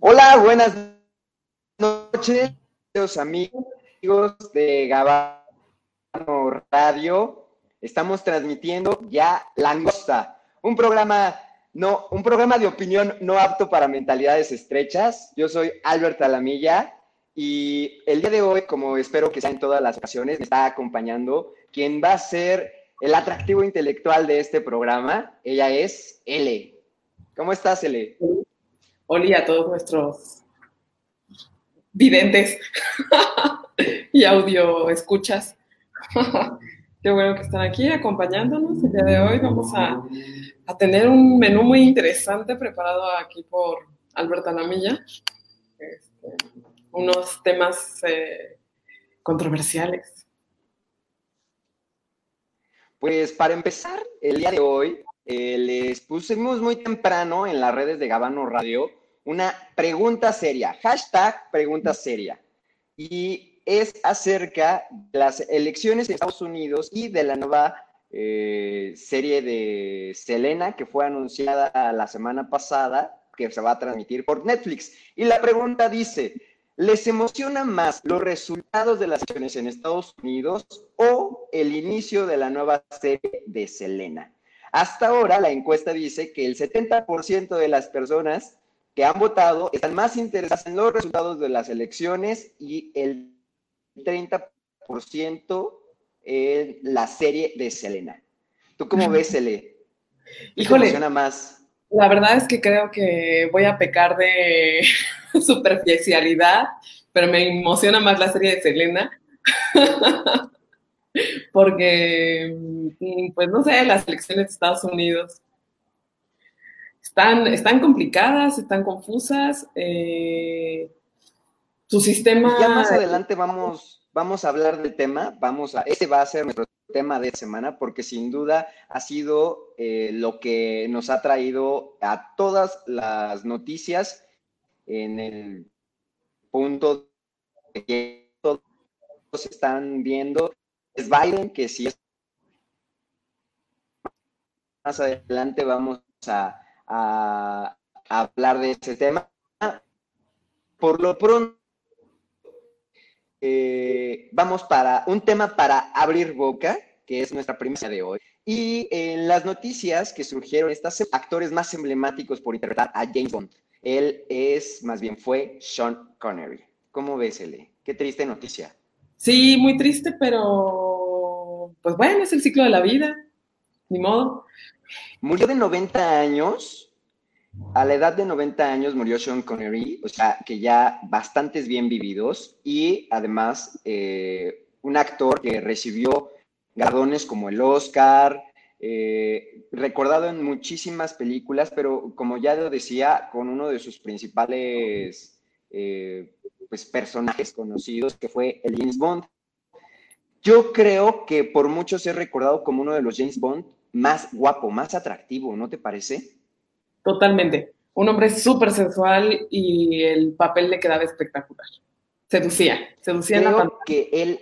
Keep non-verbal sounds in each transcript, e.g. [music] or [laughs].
Hola, buenas noches, amigos de Gabano Radio. Estamos transmitiendo ya Langosta, un programa no, un programa de opinión no apto para mentalidades estrechas. Yo soy Albert Alamilla y el día de hoy, como espero que sea en todas las ocasiones, me está acompañando quien va a ser el atractivo intelectual de este programa. Ella es L. ¿Cómo estás, L? Hola a todos nuestros videntes [laughs] y audio escuchas. [laughs] Qué bueno que están aquí acompañándonos. El día de hoy vamos a, tener un menú muy interesante preparado aquí por Alberta Lamilla. Este, unos temas eh, controversiales. Pues para empezar, el día de hoy eh, les pusimos muy temprano en las redes de Gabano Radio una pregunta seria, hashtag pregunta seria. Y es acerca de las elecciones en Estados Unidos y de la nueva eh, serie de Selena que fue anunciada la semana pasada, que se va a transmitir por Netflix. Y la pregunta dice, ¿les emociona más los resultados de las elecciones en Estados Unidos o el inicio de la nueva serie de Selena? Hasta ahora la encuesta dice que el 70% de las personas que han votado están más interesadas en los resultados de las elecciones y el 30% en la serie de Selena. ¿Tú cómo ves, Sele? Híjole. ¿Te más? La verdad es que creo que voy a pecar de [laughs] superficialidad, pero me emociona más la serie de Selena. [laughs] Porque, pues no sé, las elecciones de Estados Unidos están, están complicadas, están confusas. Eh, su sistema. Ya más adelante vamos, vamos a hablar del tema. Vamos a, este va a ser nuestro tema de semana, porque sin duda ha sido eh, lo que nos ha traído a todas las noticias en el punto de que todos están viendo. Es Biden, que si es más adelante vamos a a, hablar de ese tema. Por lo pronto, eh, vamos para un tema para abrir boca, que es nuestra premisa de hoy. Y en las noticias que surgieron, estos actores más emblemáticos por interpretar a James Bond. Él es, más bien fue Sean Connery. ¿Cómo ves, Ele? Qué triste noticia. Sí, muy triste, pero pues bueno, es el ciclo de la vida. Ni modo. Murió de 90 años. A la edad de 90 años murió Sean Connery, o sea, que ya bastantes bien vividos y además eh, un actor que recibió galardones como el Oscar, eh, recordado en muchísimas películas, pero como ya lo decía, con uno de sus principales eh, pues, personajes conocidos, que fue el James Bond. Yo creo que por muchos es recordado como uno de los James Bond más guapo, más atractivo, ¿no te parece? Totalmente. Un hombre súper sensual y el papel le quedaba espectacular. Seducía, seducía Creo en que él,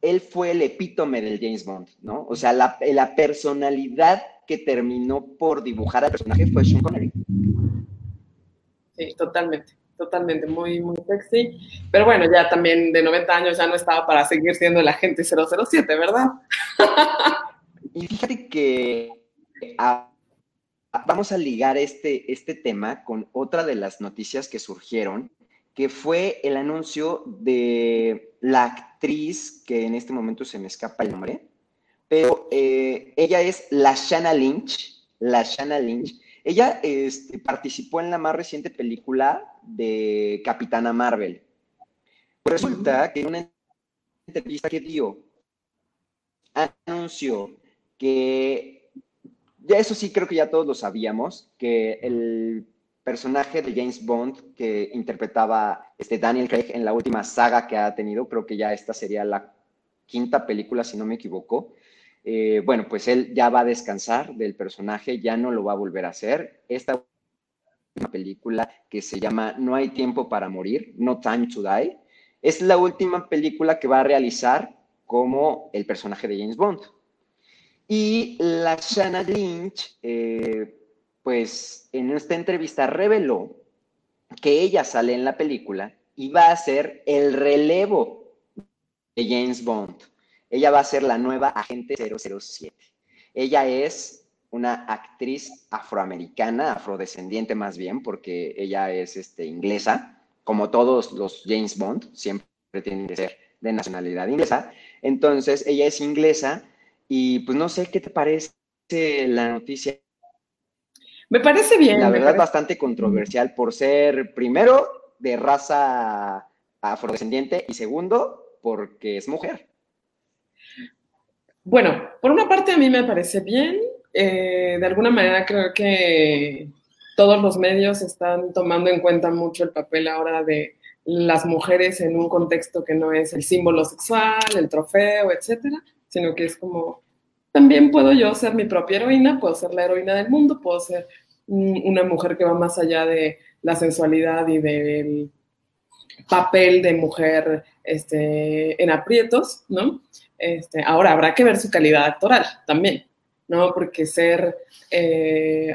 él fue el epítome del James Bond, ¿no? O sea, la, la personalidad que terminó por dibujar al personaje fue Sean Connery. Sí, totalmente, totalmente, muy, muy sexy. Pero bueno, ya también de 90 años ya no estaba para seguir siendo el agente 007, ¿verdad? [laughs] Y fíjate que ah, vamos a ligar este, este tema con otra de las noticias que surgieron, que fue el anuncio de la actriz, que en este momento se me escapa el nombre, pero eh, ella es la Shanna Lynch, la Shanna Lynch. Ella este, participó en la más reciente película de Capitana Marvel. Resulta que en una entrevista que dio, anunció que ya eso sí creo que ya todos lo sabíamos, que el personaje de James Bond que interpretaba este Daniel Craig en la última saga que ha tenido, creo que ya esta sería la quinta película, si no me equivoco. Eh, bueno, pues él ya va a descansar del personaje, ya no lo va a volver a hacer. Esta película que se llama No hay tiempo para morir, No Time to Die, es la última película que va a realizar como el personaje de James Bond. Y la Shanna Lynch, eh, pues en esta entrevista reveló que ella sale en la película y va a ser el relevo de James Bond. Ella va a ser la nueva agente 007. Ella es una actriz afroamericana, afrodescendiente más bien, porque ella es este, inglesa, como todos los James Bond, siempre tienen que ser de nacionalidad inglesa. Entonces, ella es inglesa y pues no sé qué te parece la noticia. Me parece bien. La verdad, parece... bastante controversial por ser, primero, de raza afrodescendiente y segundo, porque es mujer. Bueno, por una parte a mí me parece bien. Eh, de alguna manera creo que todos los medios están tomando en cuenta mucho el papel ahora de las mujeres en un contexto que no es el símbolo sexual, el trofeo, etcétera, sino que es como también puedo yo ser mi propia heroína, puedo ser la heroína del mundo, puedo ser una mujer que va más allá de la sensualidad y del papel de mujer este, en aprietos, ¿no? Este, ahora habrá que ver su calidad actoral también, ¿no? Porque ser eh,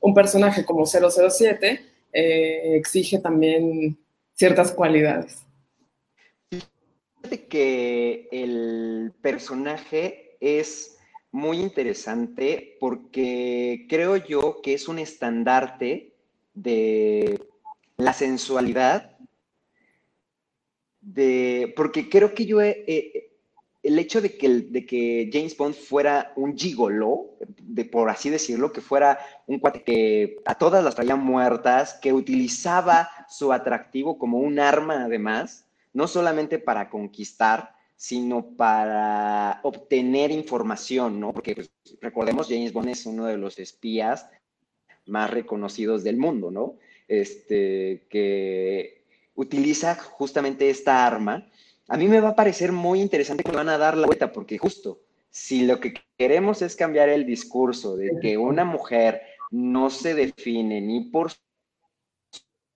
un personaje como 007 eh, exige también ciertas cualidades. Fíjate que el personaje es muy interesante porque creo yo que es un estandarte de la sensualidad, de, porque creo que yo he, el hecho de que, de que, James Bond fuera un gigolo, de, por así decirlo, que fuera un cuate que a todas las traía muertas, que utilizaba su atractivo como un arma además, no solamente para conquistar, sino para obtener información, ¿no? Porque pues, recordemos, James Bond es uno de los espías más reconocidos del mundo, ¿no? Este, que utiliza justamente esta arma a mí me va a parecer muy interesante que van a dar la vuelta, porque justo si lo que queremos es cambiar el discurso de que una mujer no se define ni por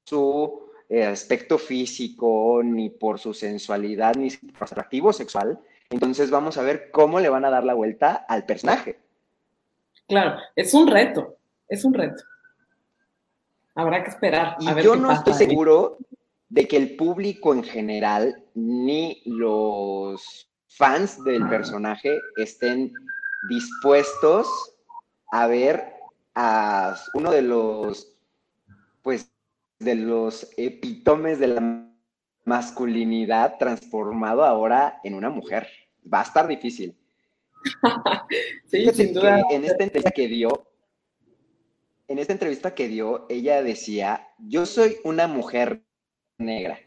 su eh, aspecto físico, ni por su sensualidad, ni por su atractivo sexual, entonces vamos a ver cómo le van a dar la vuelta al personaje. Claro, es un reto, es un reto. Habrá que esperar. Y yo no estoy seguro de que el público en general ni los fans del personaje estén dispuestos a ver a uno de los, pues, de los epítomes de la masculinidad transformado ahora en una mujer. Va a estar difícil. [laughs] sí, sin duda. En esta entrevista que dio, en esta entrevista que dio, ella decía, yo soy una mujer negra.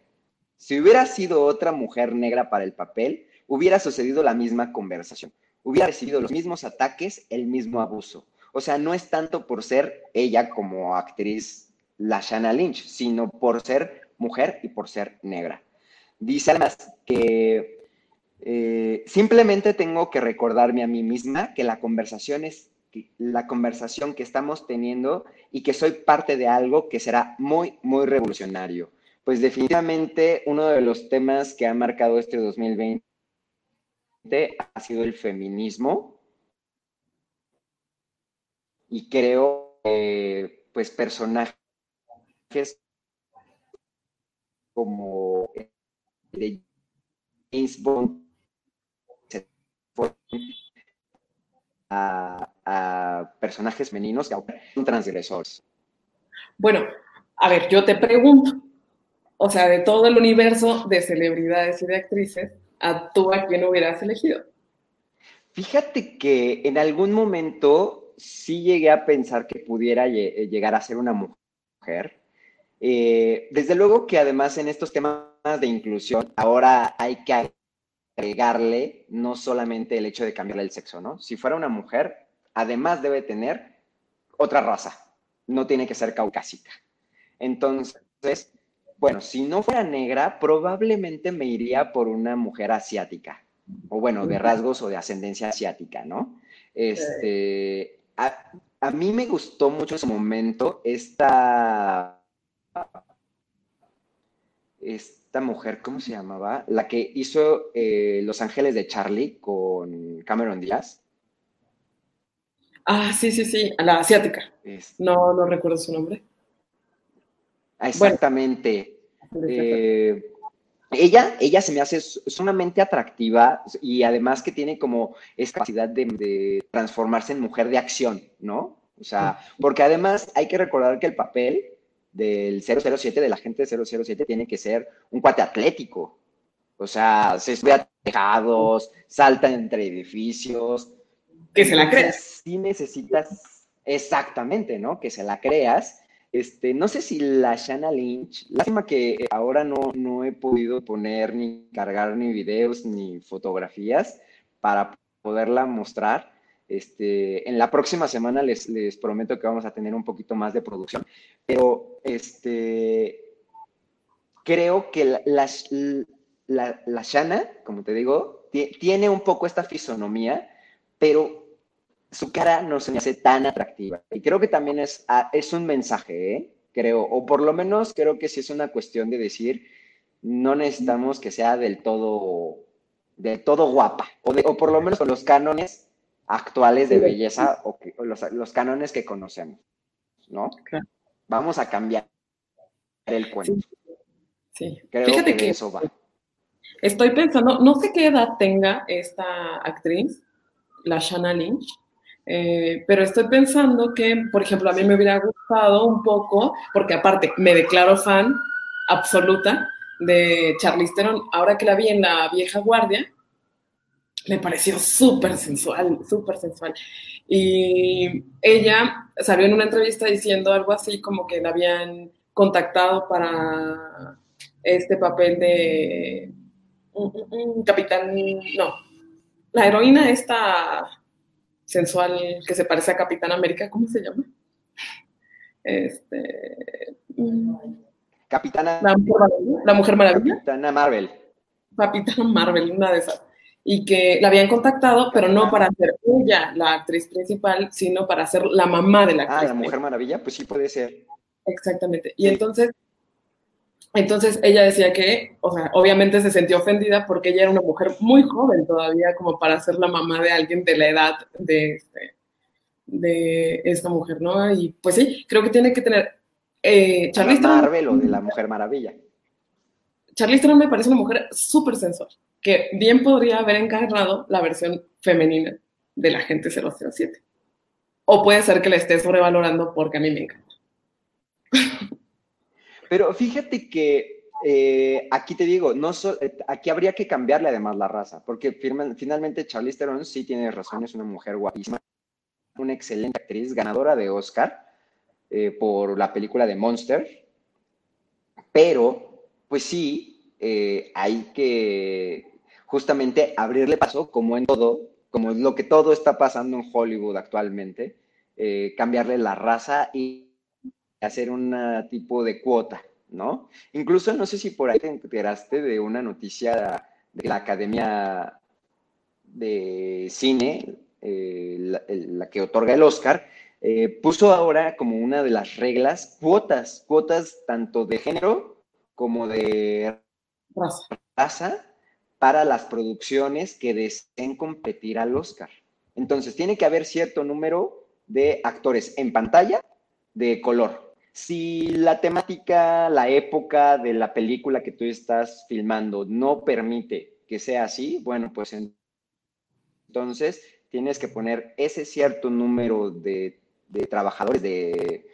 Si hubiera sido otra mujer negra para el papel, hubiera sucedido la misma conversación. Hubiera recibido los mismos ataques, el mismo abuso. O sea, no es tanto por ser ella como actriz la Shanna Lynch, sino por ser mujer y por ser negra. Dice además que eh, simplemente tengo que recordarme a mí misma que la conversación es la conversación que estamos teniendo y que soy parte de algo que será muy, muy revolucionario pues definitivamente uno de los temas que ha marcado este 2020 ha sido el feminismo. Y creo pues, personajes como de James Bond a, a personajes femeninos que son transgresores. Bueno, a ver, yo te pregunto, o sea, de todo el universo de celebridades y de actrices, ¿a tú a quién hubieras elegido? Fíjate que en algún momento sí llegué a pensar que pudiera llegar a ser una mujer. Eh, desde luego que además en estos temas de inclusión ahora hay que agregarle no solamente el hecho de cambiarle el sexo, ¿no? Si fuera una mujer, además debe tener otra raza, no tiene que ser caucásica. Entonces, bueno, si no fuera negra, probablemente me iría por una mujer asiática, o bueno, de rasgos o de ascendencia asiática, ¿no? Este, a, mí me gustó mucho en su momento esta, esta mujer, ¿cómo se llamaba? La que hizo eh, Los Ángeles de Charlie con Cameron Díaz. Ah, sí, sí, sí, la asiática. No, no recuerdo su nombre. Exactamente. Eh, ella, ella se me hace sumamente atractiva y además que tiene como esa capacidad de, transformarse en mujer de acción, ¿no? O sea, porque además hay que recordar que el papel del 007, del agente 007, tiene que ser un cuate atlético. O sea, se sube a tejados, salta entre edificios. Que se la creas. Sí necesitas, exactamente, ¿no? Que se la creas este, no sé si la Shanna Lynch, lástima que ahora no, no he podido poner ni cargar ni videos ni fotografías para poderla mostrar. Este, en la próxima semana les, les, prometo que vamos a tener un poquito más de producción, pero este, creo que la, la, la, Shana, como te digo, tiene un poco esta fisonomía, pero su cara no se me hace tan atractiva. Y creo que también es, ah, es un mensaje, ¿eh? creo, o por lo menos creo que sí es una cuestión de decir, no necesitamos que sea del todo, del todo guapa, o, o por lo menos con los cánones actuales de belleza o, los, cánones que conocemos, ¿no? Vamos a cambiar el cuento. Sí. Creo Fíjate que, eso va. Estoy pensando, no sé qué edad tenga esta actriz, la Shanna Lynch, eh, pero estoy pensando que, por ejemplo, a mí me hubiera gustado un poco, porque aparte me declaro fan absoluta de Charlize Theron, ahora que la vi en La Vieja Guardia, me pareció súper sensual, súper sensual. Y ella salió en una entrevista diciendo algo así como que la habían contactado para este papel de capitán, no, la heroína esta sensual que se parece a Capitán América, ¿cómo se llama? Este, mm, Capitana. La Mujer, Maravilla. Capitana Marvel. Capitana Marvel, una de esas. Y que la habían contactado, pero no para ser ella la actriz principal, sino para ser la mamá de la actriz. Ah, la Mujer Maravilla, pues sí puede ser. Exactamente. Y entonces entonces ella decía que, o sea, obviamente se sintió ofendida porque ella era una mujer muy joven todavía como para ser la mamá de alguien de la edad de, este, de esta mujer, ¿no? Y pues sí, creo que tiene que tener... Eh, Charlize Marvel o de la [laughs] Mujer Maravilla. Charlize Theron me parece una mujer súper sensual, que bien podría haber encarnado la versión femenina de la gente 007. O puede ser que la esté sobrevalorando porque a mí me encanta. Pero fíjate que eh, aquí te digo, no eh, aquí habría que cambiarle además la raza, porque finalmente Charlize Theron sí tiene razón, es una mujer guapísima, una excelente actriz, ganadora de Oscar eh, por la película de Monster, pero pues sí, hay que justamente abrirle paso, como en todo, como es lo que todo está pasando en Hollywood actualmente, cambiarle la raza y hacer un tipo de cuota, ¿no? Incluso no sé si por ahí te enteraste de una noticia de la Academia de Cine, eh, la, que otorga el Oscar, eh, puso ahora como una de las reglas cuotas, cuotas tanto de género como de raza para las producciones que deseen competir al Oscar. Entonces, tiene que haber cierto número de actores en pantalla de color, si la temática, la época de la película que tú estás filmando no permite que sea así, bueno, pues entonces tienes que poner ese cierto número de, trabajadores, de,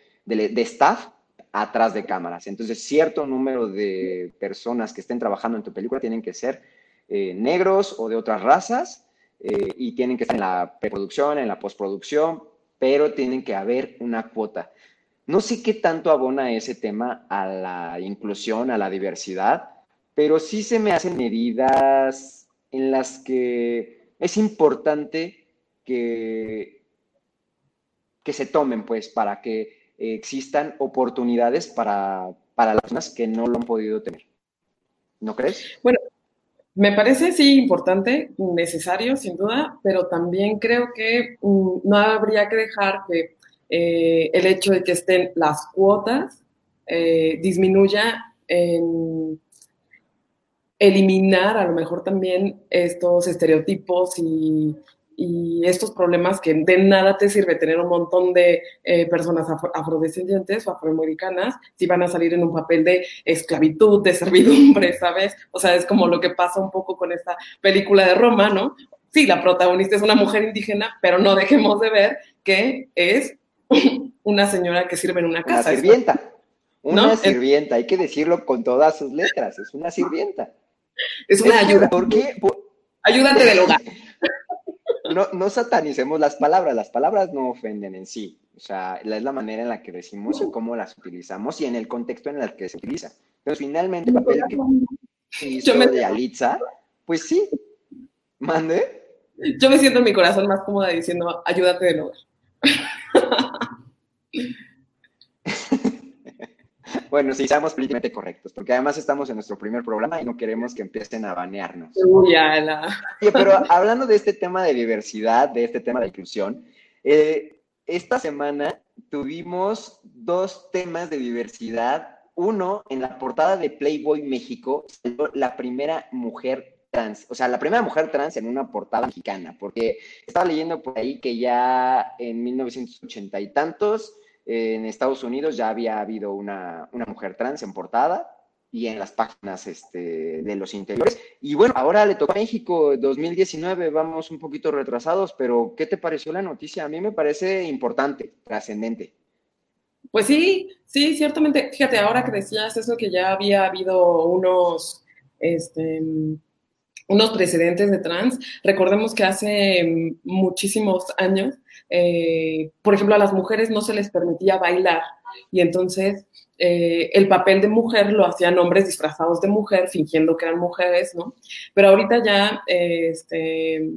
staff atrás de cámaras. Entonces, cierto número de personas que estén trabajando en tu película tienen que ser eh, negros o de otras razas eh, y tienen que estar en la preproducción, en la postproducción, pero tienen que haber una cuota. No sé qué tanto abona ese tema a la inclusión, a la diversidad, pero sí se me hacen medidas en las que es importante que, que se tomen, pues, para que existan oportunidades para, para las personas que no lo han podido tener. ¿No crees? Bueno, me parece sí importante, necesario, sin duda, pero también creo que mm, no habría que dejar que eh, el hecho de que estén las cuotas eh, disminuya en eliminar a lo mejor también estos estereotipos y, y estos problemas que de nada te sirve tener un montón de eh, personas afrodescendientes o afroamericanas si van a salir en un papel de esclavitud, de servidumbre, ¿sabes? O sea, es como lo que pasa un poco con esta película de Roma, ¿no? Sí, la protagonista es una mujer indígena, pero no dejemos de ver que es [laughs] una señora que sirve en una casa. Una sirvienta. Una sirvienta, hay que decirlo con todas sus letras, es una sirvienta. Es una ayuda. ¿Por qué? Ayúdate del hogar [laughs] no, no satanicemos las palabras, las palabras no ofenden en sí, o sea, es la manera en la que decimos y cómo las utilizamos y en el contexto en el que se utiliza. Pero finalmente el papel que hizo de Alitza, pues sí, mande. Yo me siento en mi corazón más cómoda diciendo, ayúdate de hogar. [laughs] Bueno, sí, seamos políticamente correctos, porque además estamos en nuestro primer programa y no queremos que empiecen a banearnos. Uy, pero hablando de este tema de diversidad, de este tema de inclusión, eh, esta semana tuvimos dos temas de diversidad. Uno, en la portada de Playboy México, la primera mujer trans, o sea, la primera mujer trans en una portada mexicana, porque estaba leyendo por ahí que ya en 1980 y tantos en Estados Unidos ya había habido una, mujer trans en portada y en las páginas este, de los interiores. Y bueno, ahora le tocó a México 2019, vamos un poquito retrasados, pero ¿qué te pareció la noticia? A mí me parece importante, trascendente. Pues sí, sí, ciertamente. Fíjate, ahora que decías eso, que ya había habido unos, este, unos precedentes de trans, recordemos que hace muchísimos años eh, por ejemplo, a las mujeres no se les permitía bailar y entonces eh, el papel de mujer lo hacían hombres disfrazados de mujer, fingiendo que eran mujeres, ¿no? Pero ahorita ya, este,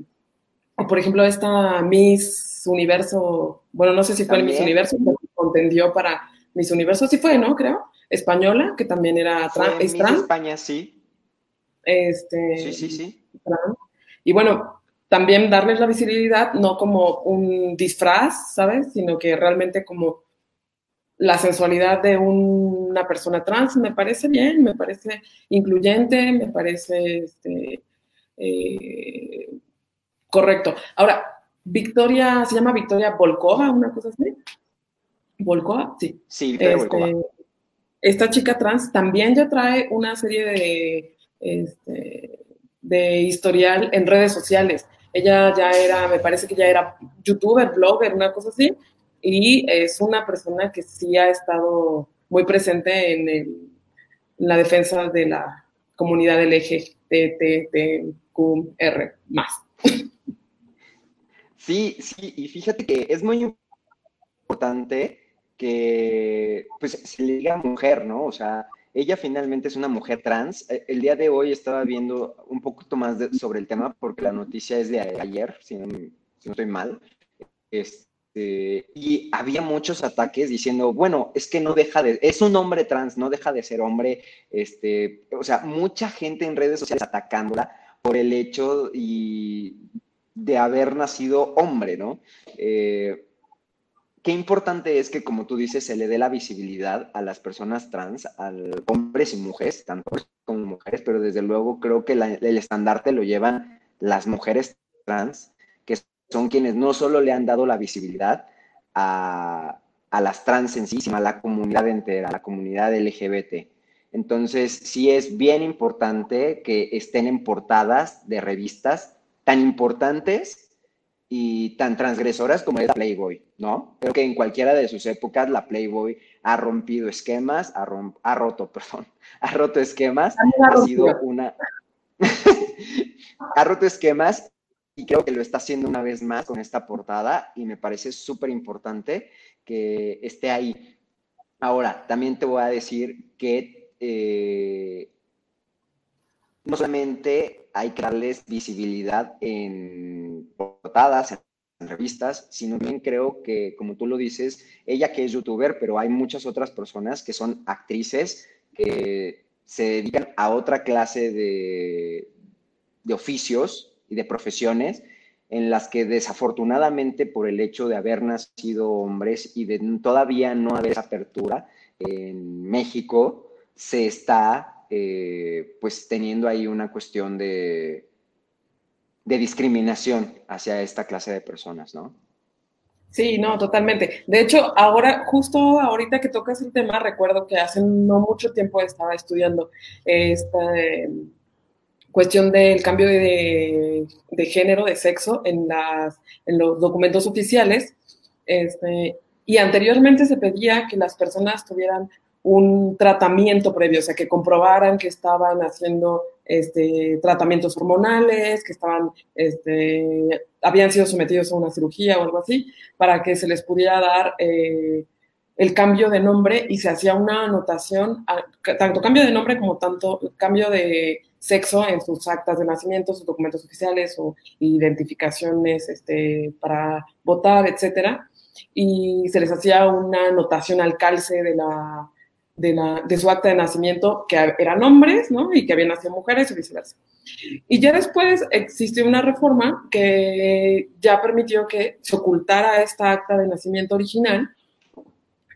por ejemplo, esta Miss Universo, bueno, no sé si fue el Miss Universo, pero contendió para Miss Universo, sí fue, ¿no? Creo, española, que también era trans. España, sí. Este, sí, sí, sí. Y bueno, también darles la visibilidad, no como un disfraz, ¿sabes? Sino que realmente como la sensualidad de una persona trans me parece bien, me parece incluyente, me parece este, eh, correcto. Ahora, Victoria, se llama Victoria Volkova, una cosa así. ¿Volkova? Sí. Sí, este, Esta chica trans también ya trae una serie de, este, de historial en redes sociales. Ella ya era, me parece que ya era youtuber, blogger, una cosa así, y es una persona que sí ha estado muy presente en, la defensa de la comunidad LGBTQR más. Sí, sí, y fíjate que es muy importante que pues se le diga mujer, ¿no? O sea, ella finalmente es una mujer trans. Eh, el día de hoy estaba viendo un poquito más sobre el tema porque la noticia es de ayer, si no, estoy mal. Este, y había muchos ataques diciendo, bueno, es que no deja de, es un hombre trans, no deja de ser hombre. Este, o sea, mucha gente en redes sociales atacándola por el hecho y de haber nacido hombre, ¿no? Eh, qué importante es que, como tú dices, se le dé la visibilidad a las personas trans, a hombres y mujeres, tanto como mujeres, pero desde luego creo que el estandarte lo llevan las mujeres trans, que son quienes no solo le han dado la visibilidad a, las trans en sí, sino a la comunidad entera, a la comunidad LGBT. Entonces, sí es bien importante que estén en portadas de revistas tan importantes y tan transgresoras como es la Playboy, ¿no? Creo que en cualquiera de sus épocas la Playboy ha rompido esquemas, ha, ha roto, [laughs] perdón, ha roto esquemas, ha sido una... [laughs] ha roto esquemas y creo que lo está haciendo una vez más con esta portada y me parece súper importante que esté ahí. Ahora, también te voy a decir que eh, no solamente hay que darles visibilidad en portadas, en revistas, sino también creo que, como tú lo dices, ella que es youtuber, pero hay muchas otras personas que son actrices que se dedican a otra clase de, de oficios y de profesiones en las que desafortunadamente por el hecho de haber nacido hombres y de todavía no haber apertura en México, se está eh, pues teniendo ahí una cuestión de, de discriminación hacia esta clase de personas, ¿no? Sí, no, totalmente. De hecho, ahora, justo ahorita que tocas el tema, recuerdo que hace no mucho tiempo estaba estudiando esta em, cuestión del cambio de, género, de sexo en, las, en los documentos oficiales. Este, y anteriormente se pedía que las personas tuvieran un tratamiento previo, o sea, que comprobaran que estaban haciendo este, tratamientos hormonales, que estaban, este, habían sido sometidos a una cirugía o algo así, para que se les pudiera dar eh, el cambio de nombre y se hacía una anotación, tanto cambio de nombre como tanto cambio de sexo en sus actas de nacimiento, sus documentos oficiales o identificaciones este, para votar, etcétera. Y se les hacía una anotación al calce de la de, su acta de nacimiento que eran hombres, ¿no? Y que habían nacido mujeres y viceversa. Y ya después existió una reforma que ya permitió que se ocultara esta acta de nacimiento original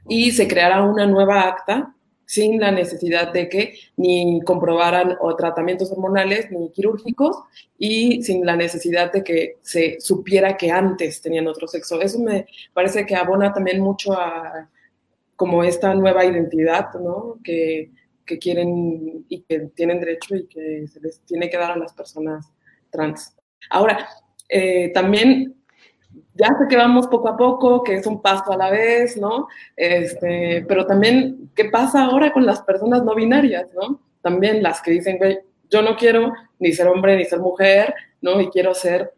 y se creara una nueva acta sin la necesidad de que ni comprobaran o tratamientos hormonales ni quirúrgicos y sin la necesidad de que se supiera que antes tenían otro sexo. Eso me parece que abona también mucho a como esta nueva identidad, ¿no? Que, que, quieren y que tienen derecho y que se les tiene que dar a las personas trans. Ahora, eh, también ya sé que vamos poco a poco, que es un paso a la vez, ¿no? Este, pero también, ¿qué pasa ahora con las personas no binarias, ¿no? También las que dicen, güey, yo no quiero ni ser hombre ni ser mujer, ¿no? Y quiero ser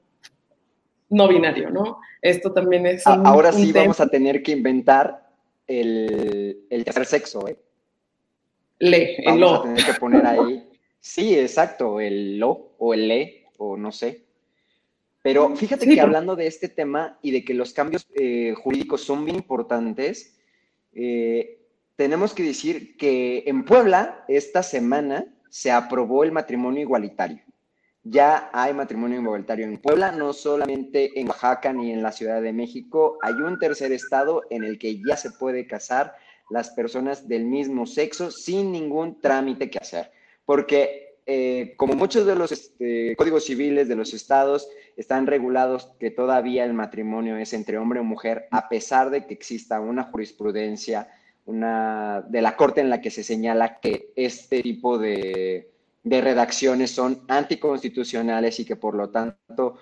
no binario, ¿no? Esto también es... ahora sí vamos a tener que inventar el, el tercer sexo, ¿eh? Le, el lo. a tener que poner ahí. Sí, exacto, el lo o el le o no sé. Pero fíjate que hablando de este tema y de que los cambios eh, jurídicos son bien importantes, eh, tenemos que decir que en Puebla esta semana se aprobó el matrimonio igualitario ya hay matrimonio igualitario en Puebla, no solamente en Oaxaca ni en la Ciudad de México, hay un tercer estado en el que ya se puede casar las personas del mismo sexo sin ningún trámite que hacer, porque eh, como muchos de los este, códigos civiles de los estados están regulados que todavía el matrimonio es entre hombre y mujer, a pesar de que exista una jurisprudencia una, de la corte en la que se señala que este tipo de de redacciones son anticonstitucionales y que por lo tanto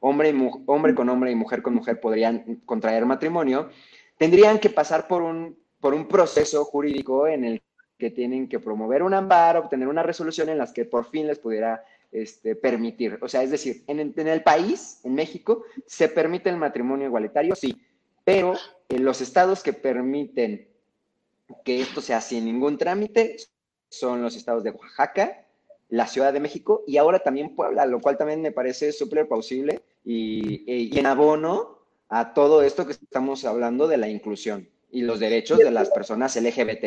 hombre, y hombre con hombre y mujer con mujer podrían contraer matrimonio, tendrían que pasar por un, por un proceso jurídico en el que tienen que promover un amparo, obtener una resolución en las que por fin les pudiera este, permitir. O sea, es decir, en, en, el país, en México, se permite el matrimonio igualitario, sí, pero en los estados que permiten que esto sea sin ningún trámite son los estados de Oaxaca, la Ciudad de México y ahora también Puebla, lo cual también me parece súper plausible y, en abono a todo esto que estamos hablando de la inclusión y los derechos de las personas LGBT.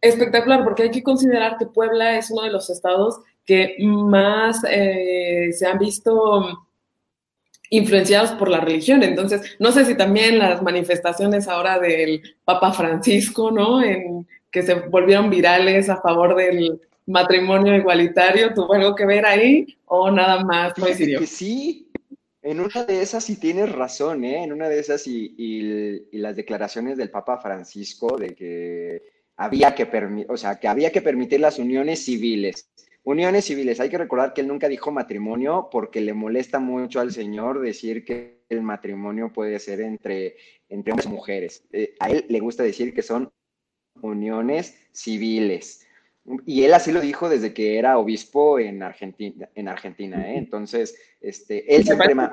Espectacular, porque hay que considerar que Puebla es uno de los estados que más eh, se han visto influenciados por la religión. Entonces, no sé si también las manifestaciones ahora del Papa Francisco, ¿no? En, que se volvieron virales a favor del, matrimonio igualitario tuvo algo que ver ahí o nada más? Que sí, en una de esas sí tienes razón, ¿eh? En una de esas y, y, las declaraciones del Papa Francisco de que había que, o sea, que había que permitir las uniones civiles. Uniones civiles, hay que recordar que él nunca dijo matrimonio porque le molesta mucho al Señor decir que el matrimonio puede ser entre, entre hombres y mujeres. Eh, a él le gusta decir que son uniones civiles. Y él así lo dijo desde que era obispo en Argentina, en Argentina ¿eh? Entonces, este, él siempre ha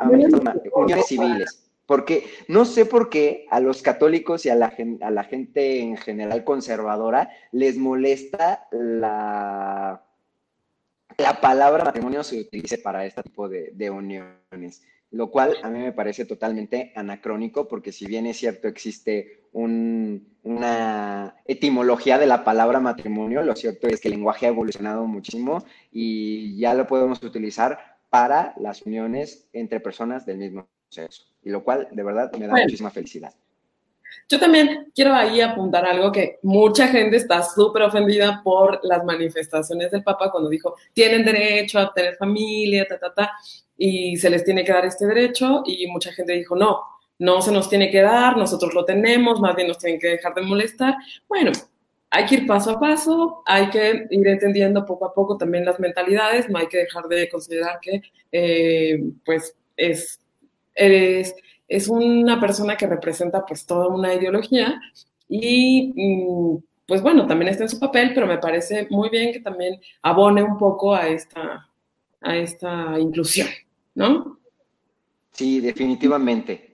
uniones civiles. Porque no sé por qué a los católicos y a la, a la gente en general conservadora les molesta la, la palabra matrimonio se utilice para este tipo de, de uniones lo cual a mí me parece totalmente anacrónico, porque si bien es cierto existe una etimología de la palabra matrimonio, lo cierto es que el lenguaje ha evolucionado muchísimo y ya lo podemos utilizar para las uniones entre personas del mismo sexo, y lo cual de verdad me da muchísima felicidad. Yo también quiero ahí apuntar algo que mucha gente está súper ofendida por las manifestaciones del Papa cuando dijo, tienen derecho a tener familia, ta, ta, ta. y se les tiene que dar este derecho y mucha gente dijo, no, no se nos tiene que dar, nosotros lo tenemos, más bien nos tienen que dejar de molestar. Bueno, hay que ir paso a paso, hay que ir entendiendo poco a poco también las mentalidades, no hay que dejar de considerar que eh, pues es, eres, es una persona que representa pues toda una ideología y mm, pues bueno, también está en su papel, pero me parece muy bien que también abone un poco a esta, a esta inclusión, ¿no? Sí, definitivamente.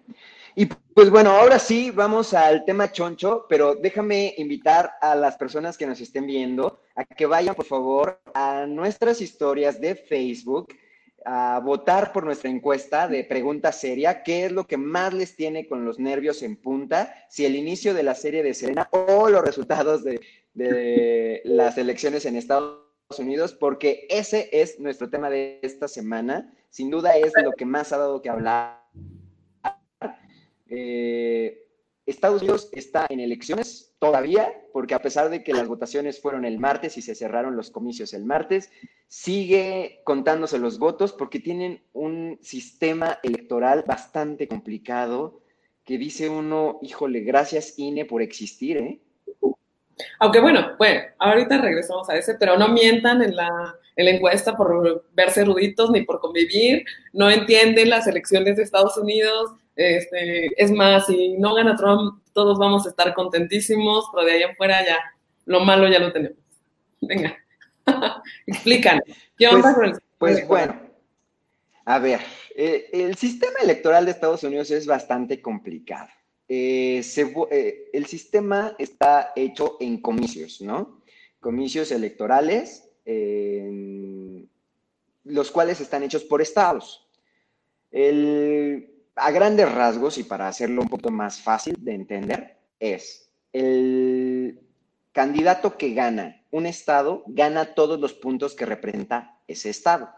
Y pues bueno, ahora sí, vamos al tema choncho, pero déjame invitar a las personas que nos estén viendo a que vayan, por favor, a nuestras historias de Facebook a votar por nuestra encuesta de pregunta seria, qué es lo que más les tiene con los nervios en punta, si el inicio de la serie de Serena o los resultados de, las elecciones en Estados Unidos, porque ese es nuestro tema de esta semana. Sin duda es lo que más ha dado que hablar. Eh, Estados Unidos está en elecciones todavía, porque a pesar de que las votaciones fueron el martes y se cerraron los comicios el martes, sigue contándose los votos porque tienen un sistema electoral bastante complicado que dice uno, híjole, gracias INE por existir, ¿eh? Aunque bueno, bueno, ahorita regresamos a ese, pero no mientan en la, en la encuesta por verse eruditos ni por convivir, no entienden las elecciones de Estados Unidos, este, es más, si no gana Trump, todos vamos a estar contentísimos, pero de ahí en fuera ya, lo malo ya lo tenemos. Venga, [laughs] explícanos. ¿Qué onda pues, Pues bueno, a ver, eh, el sistema electoral de Estados Unidos es bastante complicado. Eh, eh, el sistema está hecho en comicios, ¿no? Comicios electorales, los cuales están hechos por estados. A grandes rasgos y para hacerlo un poco más fácil de entender, es el candidato que gana un estado, gana todos los puntos que representa ese estado.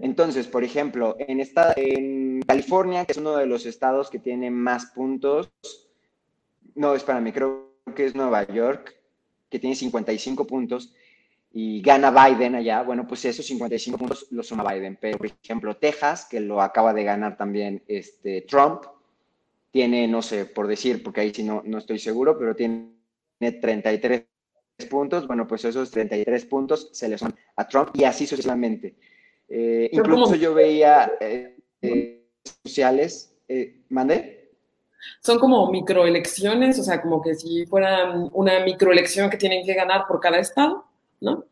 Entonces, por ejemplo, en, esta, en California, que es uno de los estados que tiene más puntos, no, espérame, creo que es Nueva York, que tiene 55 puntos, y gana Biden allá, bueno, pues esos 55 puntos los suma Biden. Pero, por ejemplo, Texas, que lo acaba de ganar también este, Trump, tiene, no sé, por decir, porque ahí sí no, no estoy seguro, pero tiene 33 puntos. Bueno, pues esos 33 puntos se le suman a Trump y así sucesivamente. Eh, incluso yo veía eh, eh, sociales, ¿mandé? Son como microelecciones, o sea, como que si fuera una microelección que tienen que ganar por cada estado. ¿no?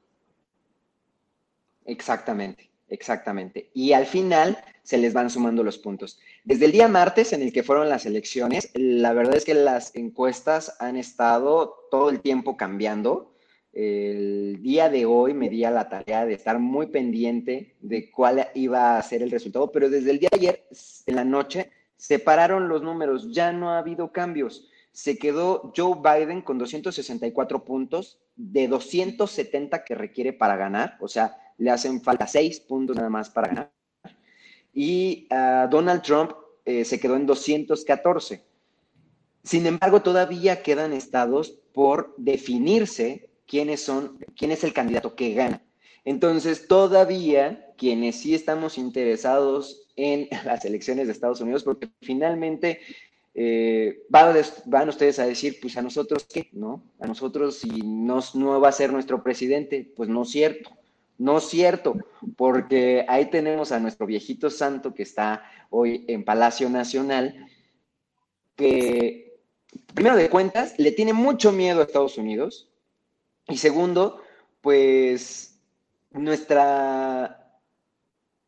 Exactamente, exactamente. Y al final se les van sumando los puntos. Desde el día martes en el que fueron las elecciones, la verdad es que las encuestas han estado todo el tiempo cambiando. El día de hoy me di a la tarea de estar muy pendiente de cuál iba a ser el resultado, pero desde el día de ayer, en la noche, separaron los números, ya no ha habido cambios se quedó Joe Biden con 264 puntos de 270 que requiere para ganar, o sea, le hacen falta 6 puntos nada más para ganar. Y ah, Donald Trump eh, se quedó en 214. Sin embargo, todavía quedan estados por definirse quiénes son, quién es el candidato que gana. Entonces, todavía quienes sí estamos interesados en [laughs] las elecciones de Estados Unidos, porque finalmente eh, van, ustedes a decir, pues a nosotros qué, ¿no? A nosotros si no, no va a ser nuestro presidente, pues no es cierto, no es cierto, porque ahí tenemos a nuestro viejito santo que está hoy en Palacio Nacional, que primero de cuentas le tiene mucho miedo a Estados Unidos y segundo, pues nuestra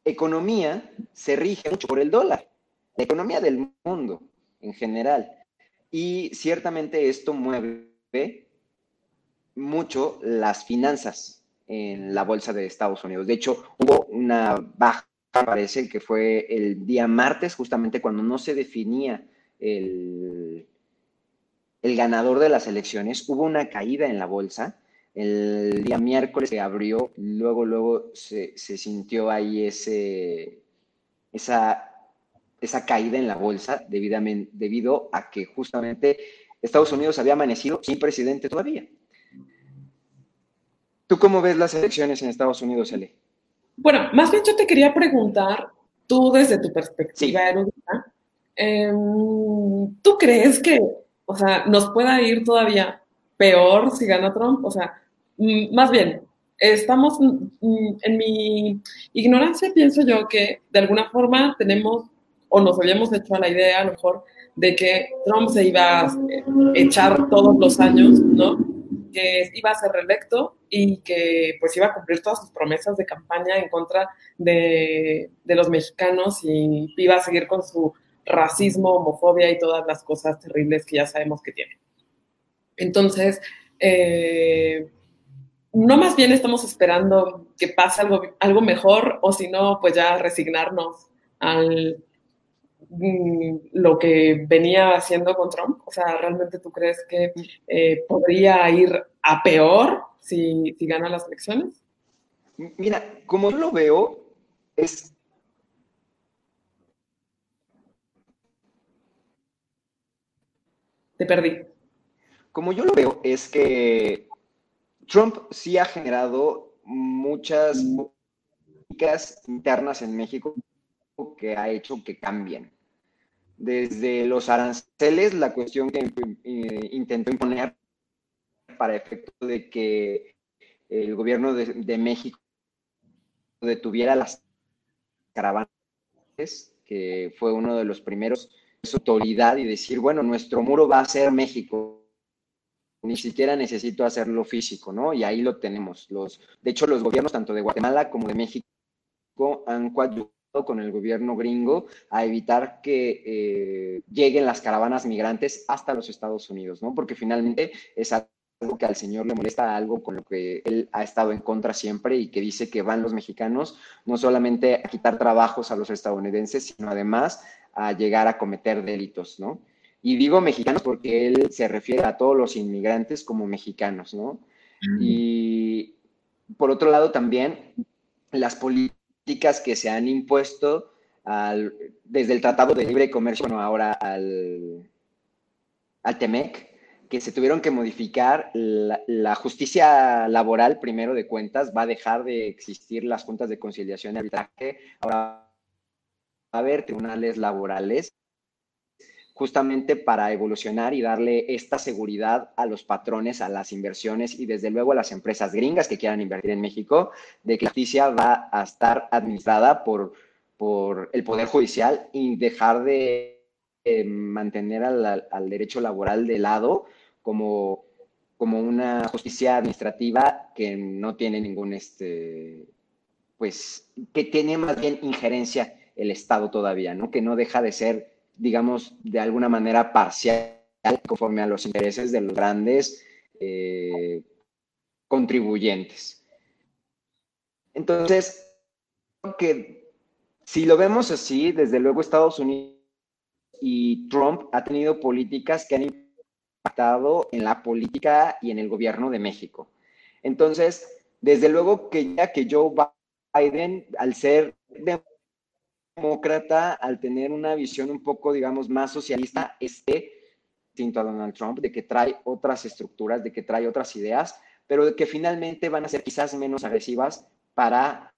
economía se rige mucho por el dólar, la economía del mundo en general. Y ciertamente esto mueve mucho las finanzas en la bolsa de Estados Unidos. De hecho, hubo una baja, parece que fue el día martes, justamente cuando no se definía el, el ganador de las elecciones, hubo una caída en la bolsa. El día miércoles se abrió, luego, luego se, se sintió ahí ese, esa esa caída en la bolsa debido a que justamente Estados Unidos había amanecido sin presidente todavía. ¿Tú cómo ves las elecciones en Estados Unidos, Ele? bueno, más bien yo te quería preguntar, tú desde tu perspectiva em, ¿tú crees que, o sea, nos pueda ir todavía peor si gana Trump? O sea, más bien, estamos, mm, en mi ignorancia pienso yo que de alguna forma tenemos o nos habíamos hecho a la idea a lo mejor de que Trump se iba a echar todos los años, ¿no? Que iba a ser reelecto y que pues iba a cumplir todas sus promesas de campaña en contra de, de los mexicanos y iba a seguir con su racismo, homofobia y todas las cosas terribles que ya sabemos que tiene. Entonces, eh, no más bien estamos esperando que pase algo, algo mejor o si no, pues ya resignarnos al mm, lo que venía haciendo con Trump. O sea, ¿realmente tú crees que eh, podría ir a peor si, si gana las elecciones? Mira, como yo lo veo, es Te perdí. Como yo lo veo, es que Trump sí ha generado muchas políticas internas en México que ha hecho que cambien. Desde los aranceles, la cuestión que eh, intentó imponer para efecto de que el gobierno de, México detuviera las caravanas, que fue uno de los primeros, autoridad y decir, bueno, nuestro muro va a ser México, ni siquiera necesito hacerlo físico, ¿no? Y ahí lo tenemos. Los, de hecho, los gobiernos tanto de Guatemala como de México han coadyuvado con el gobierno gringo a evitar que eh, lleguen las caravanas migrantes hasta los Estados Unidos, ¿no? Porque finalmente es algo que al señor le molesta, algo con lo que él ha estado en contra siempre y que dice que van los mexicanos no solamente a quitar trabajos a los estadounidenses, sino además a llegar a cometer delitos, ¿no? Y digo mexicanos porque él se refiere a todos los inmigrantes como mexicanos, ¿no? Y por otro lado también las políticas que se han impuesto desde el Tratado de Libre Comercio, bueno, ahora al, al TEMEC, que se tuvieron que modificar. La, la, justicia laboral, primero de cuentas, va a dejar de existir las juntas de conciliación y arbitraje. Ahora va a haber tribunales laborales justamente para evolucionar y darle esta seguridad a los patrones, a las inversiones y desde luego a las empresas gringas que quieran invertir en México, de que la justicia va a estar administrada por, por el Poder Judicial y dejar de eh, mantener al, al, derecho laboral de lado como, como una justicia administrativa que no tiene ningún, este, pues, que tiene más bien injerencia el Estado todavía, ¿no? Que no deja de ser digamos, de alguna manera parcial conforme a los intereses de los grandes eh, contribuyentes. Entonces, que si lo vemos así, desde luego Estados Unidos y Trump ha tenido políticas que han impactado en la política y en el gobierno de México. Entonces, desde luego que ya que Joe Biden, al ser demócrata, al tener una visión un poco, digamos, más socialista, esté distinto a Donald Trump, de que trae otras estructuras, de que trae otras ideas, pero de que finalmente van a ser quizás menos agresivas para,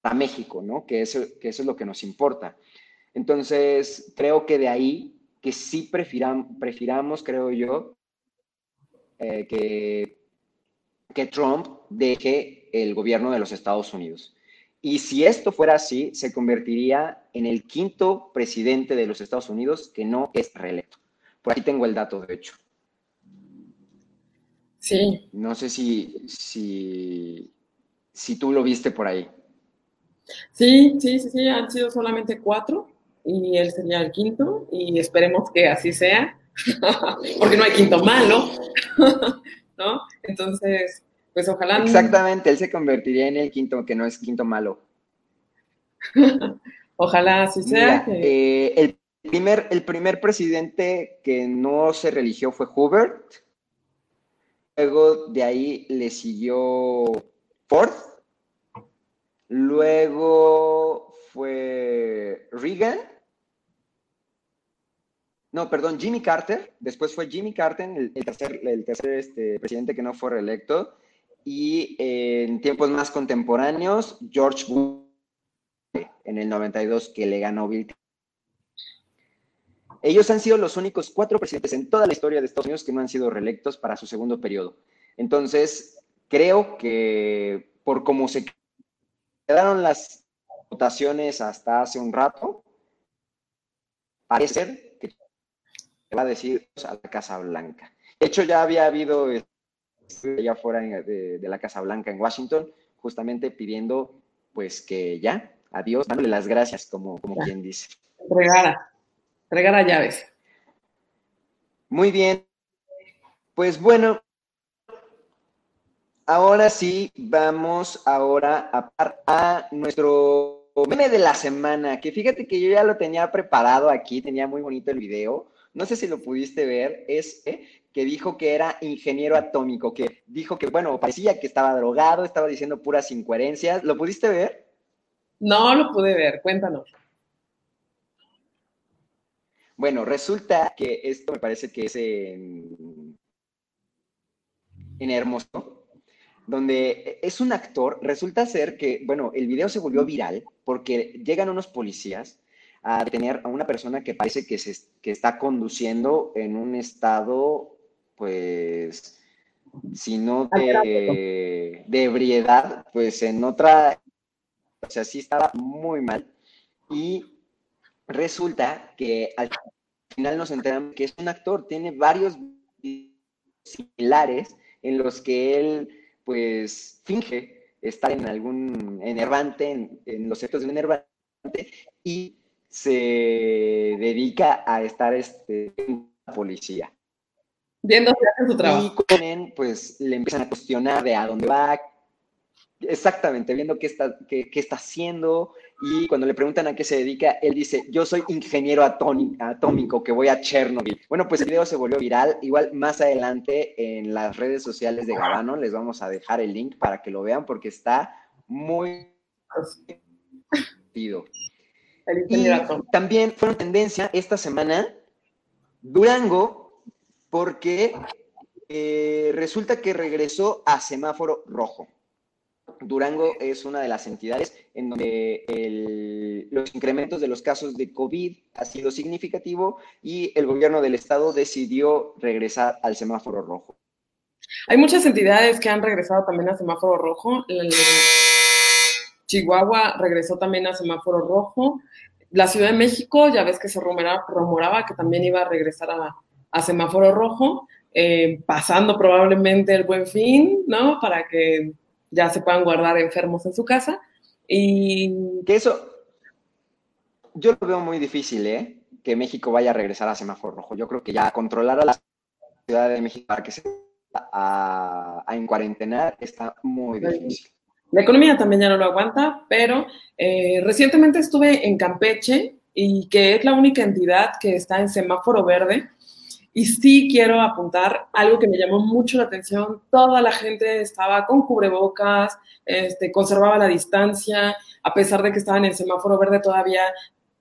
para México, ¿no? Que eso, que eso es lo que nos importa. Entonces, creo que de ahí que sí prefiram, prefiramos, creo yo, eh, que, que Trump deje el gobierno de los Estados Unidos. Y si esto fuera así, se convertiría en el quinto presidente de los Estados Unidos que no es reelecto. Por aquí tengo el dato, de hecho. Sí. No sé si, si, si tú lo viste por ahí. Sí, sí, sí, sí, han sido solamente cuatro y él sería el quinto y esperemos que así sea, [laughs] porque no hay quinto malo, [laughs] ¿no? Entonces, pues ojalá. Exactamente, él se convertiría en el quinto, que no es quinto malo. [laughs] ojalá así sea. Eh, el, primer, el primer presidente que no se religió fue Hubert. Luego de ahí le siguió Ford. Luego fue Reagan. No, perdón, Jimmy Carter. Después fue Jimmy Carter, el, tercer, el tercer este, presidente que no fue reelecto. Y en tiempos más contemporáneos, George Bush en el 92 que le ganó Bill ellos han sido los únicos cuatro presidentes en toda la historia de Estados Unidos que no han sido reelectos para su segundo periodo. Entonces, creo que por cómo se quedaron las votaciones hasta hace un rato, parece que va a decir a la Casa Blanca. De hecho, ya había habido allá fuera de, la Casa Blanca en Washington, justamente pidiendo pues que ya, adiós, dándole las gracias, como, como quien dice. Entregara, entregara llaves. Muy bien. Pues bueno, ahora sí, vamos ahora a, a nuestro meme de la semana, que fíjate que yo ya lo tenía preparado aquí, tenía muy bonito el video. No sé si lo pudiste ver, es eh, que dijo que era ingeniero atómico, que dijo que, bueno, parecía que estaba drogado, estaba diciendo puras incoherencias. ¿Lo pudiste ver? No lo pude ver, cuéntanos. Bueno, resulta que esto me parece que es en, en Hermoso, donde es un actor, resulta ser que, bueno, el video se volvió viral porque llegan unos policías a detener a una persona que parece que, se, que está conduciendo en un estado, pues, si no de, de ebriedad, pues en otra, o sea, sí estaba muy mal. Y resulta que al final nos enteramos que es un actor, tiene varios similares en los que él, pues, finge estar en algún enervante, en, en los actos de un enervante, y se dedica a estar este, en la policía. Viendo su trabajo. Y con él, pues le empiezan a cuestionar de a dónde va, exactamente, viendo qué está, qué, qué está haciendo. Y cuando le preguntan a qué se dedica, él dice, yo soy ingeniero atómico que voy a Chernobyl. Bueno, pues el video se volvió viral. Igual más adelante en las redes sociales de Gabano les vamos a dejar el link para que lo vean porque está muy divertido. Y también fue una tendencia esta semana Durango porque eh, resulta que regresó a semáforo rojo. Durango es una de las entidades en donde los incrementos de los casos de COVID ha sido significativo y el gobierno del estado decidió regresar al semáforo rojo. Hay muchas entidades que han regresado también al semáforo rojo. Chihuahua regresó también a semáforo rojo. La Ciudad de México, ya ves que se rumoraba, que también iba a regresar a, semáforo rojo, eh, pasando probablemente el buen fin, ¿no? Para que ya se puedan guardar enfermos en su casa. Y que eso, yo lo veo muy difícil, ¿eh? Que México vaya a regresar a semáforo rojo. Yo creo que ya controlar a la Ciudad de México para que se a, a en está muy difícil. La economía también ya no lo aguanta, pero eh, recientemente estuve en Campeche y que es la única entidad que está en semáforo verde. Y sí quiero apuntar algo que me llamó mucho la atención. Toda la gente estaba con cubrebocas, este, conservaba la distancia, a pesar de que estaban en semáforo verde, todavía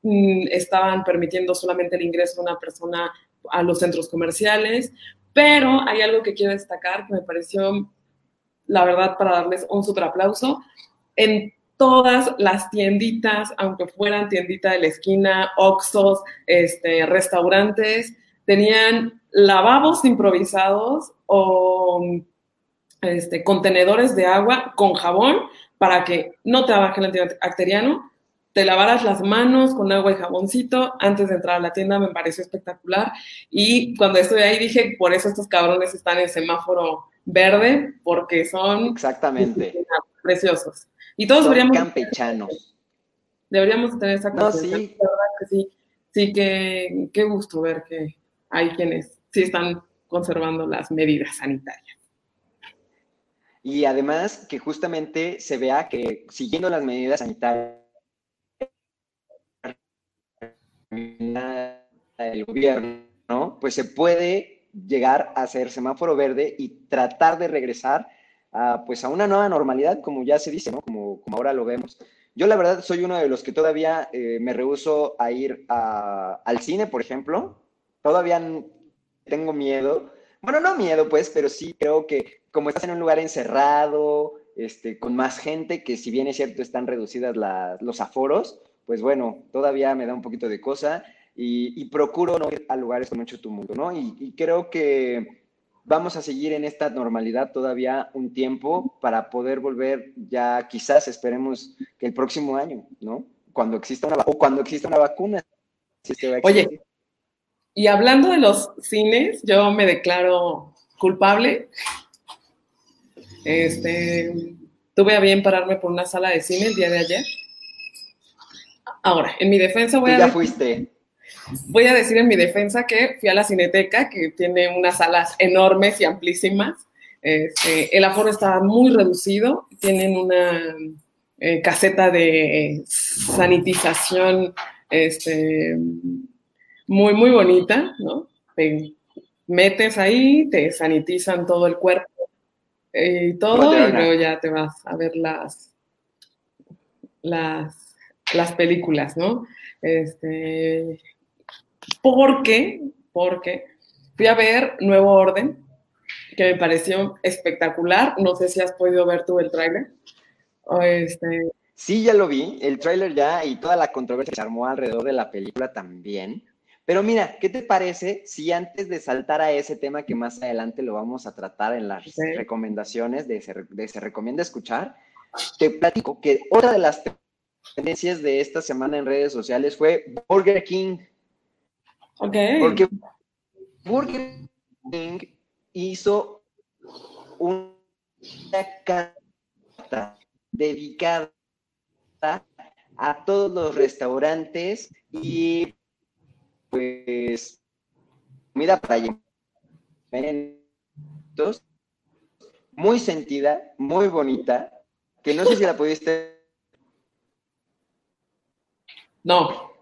mm, estaban permitiendo solamente el ingreso de una persona a los centros comerciales. Pero hay algo que quiero destacar que me pareció la verdad, para darles un super aplauso. En todas las tienditas, aunque fueran tiendita de la esquina, oxos, este, restaurantes, tenían lavabos improvisados o este, contenedores de agua con jabón para que no te baje el antibacteriano, te lavaras las manos con agua y jaboncito antes de entrar a la tienda, me pareció espectacular. Y cuando estuve ahí dije, por eso estos cabrones están en semáforo verde porque son exactamente [laughs] preciosos. Y todos deberíamos campechanos. Deberíamos tener esa no, sí. que sí, sí que qué gusto ver que hay quienes sí están conservando las medidas sanitarias. Y además que justamente se vea que siguiendo las medidas sanitarias el gobierno, pues se puede llegar a ser semáforo verde y tratar de regresar a, pues a una nueva normalidad, como ya se dice. Como, como ahora lo vemos. Yo la verdad soy uno de los que todavía eh, me rehuso a ir al cine, por ejemplo. Todavía tengo miedo bueno, no miedo, pues, pero sí creo que como estás en un lugar encerrado, este, con más gente, que si bien es cierto están reducidas los aforos, pues bueno, todavía me da un poquito de cosa y, procuro no ir a lugares con mucho tumulto, ¿no? y creo que vamos a seguir en esta normalidad todavía un tiempo para poder volver ya quizás esperemos que el próximo año, ¿no? Cuando exista una o cuando exista una vacuna. Oye, y hablando de los cines, yo me declaro culpable. Este, tuve a bien pararme por una sala de cine el día de ayer. Ahora, en mi defensa voy a. Ya fuiste. Voy a decir en mi defensa que fui a la Cineteca, que tiene unas salas enormes y amplísimas. Este, el aforo está muy reducido, tienen una eh, caseta de sanitización este, muy, muy bonita, ¿no? Te metes ahí, te sanitizan todo el cuerpo y todo, y luego ya te vas a ver las, las, las películas, ¿no? Este, porque, porque fui a ver Nuevo Orden, que me pareció espectacular. No sé si has podido ver tú el tráiler. Este... Sí, ya lo vi, el tráiler ya y toda la controversia que se armó alrededor de la película también. Pero mira, ¿qué te parece si antes de saltar a ese tema que más adelante lo vamos a tratar en las recomendaciones de se, de se recomienda escuchar, te platico que otra de las tendencias de esta semana en redes sociales fue Burger King. Porque Burger King hizo una carta dedicada a todos los restaurantes y pues comida para muy sentida, muy bonita, que no sé si la pudiste. No,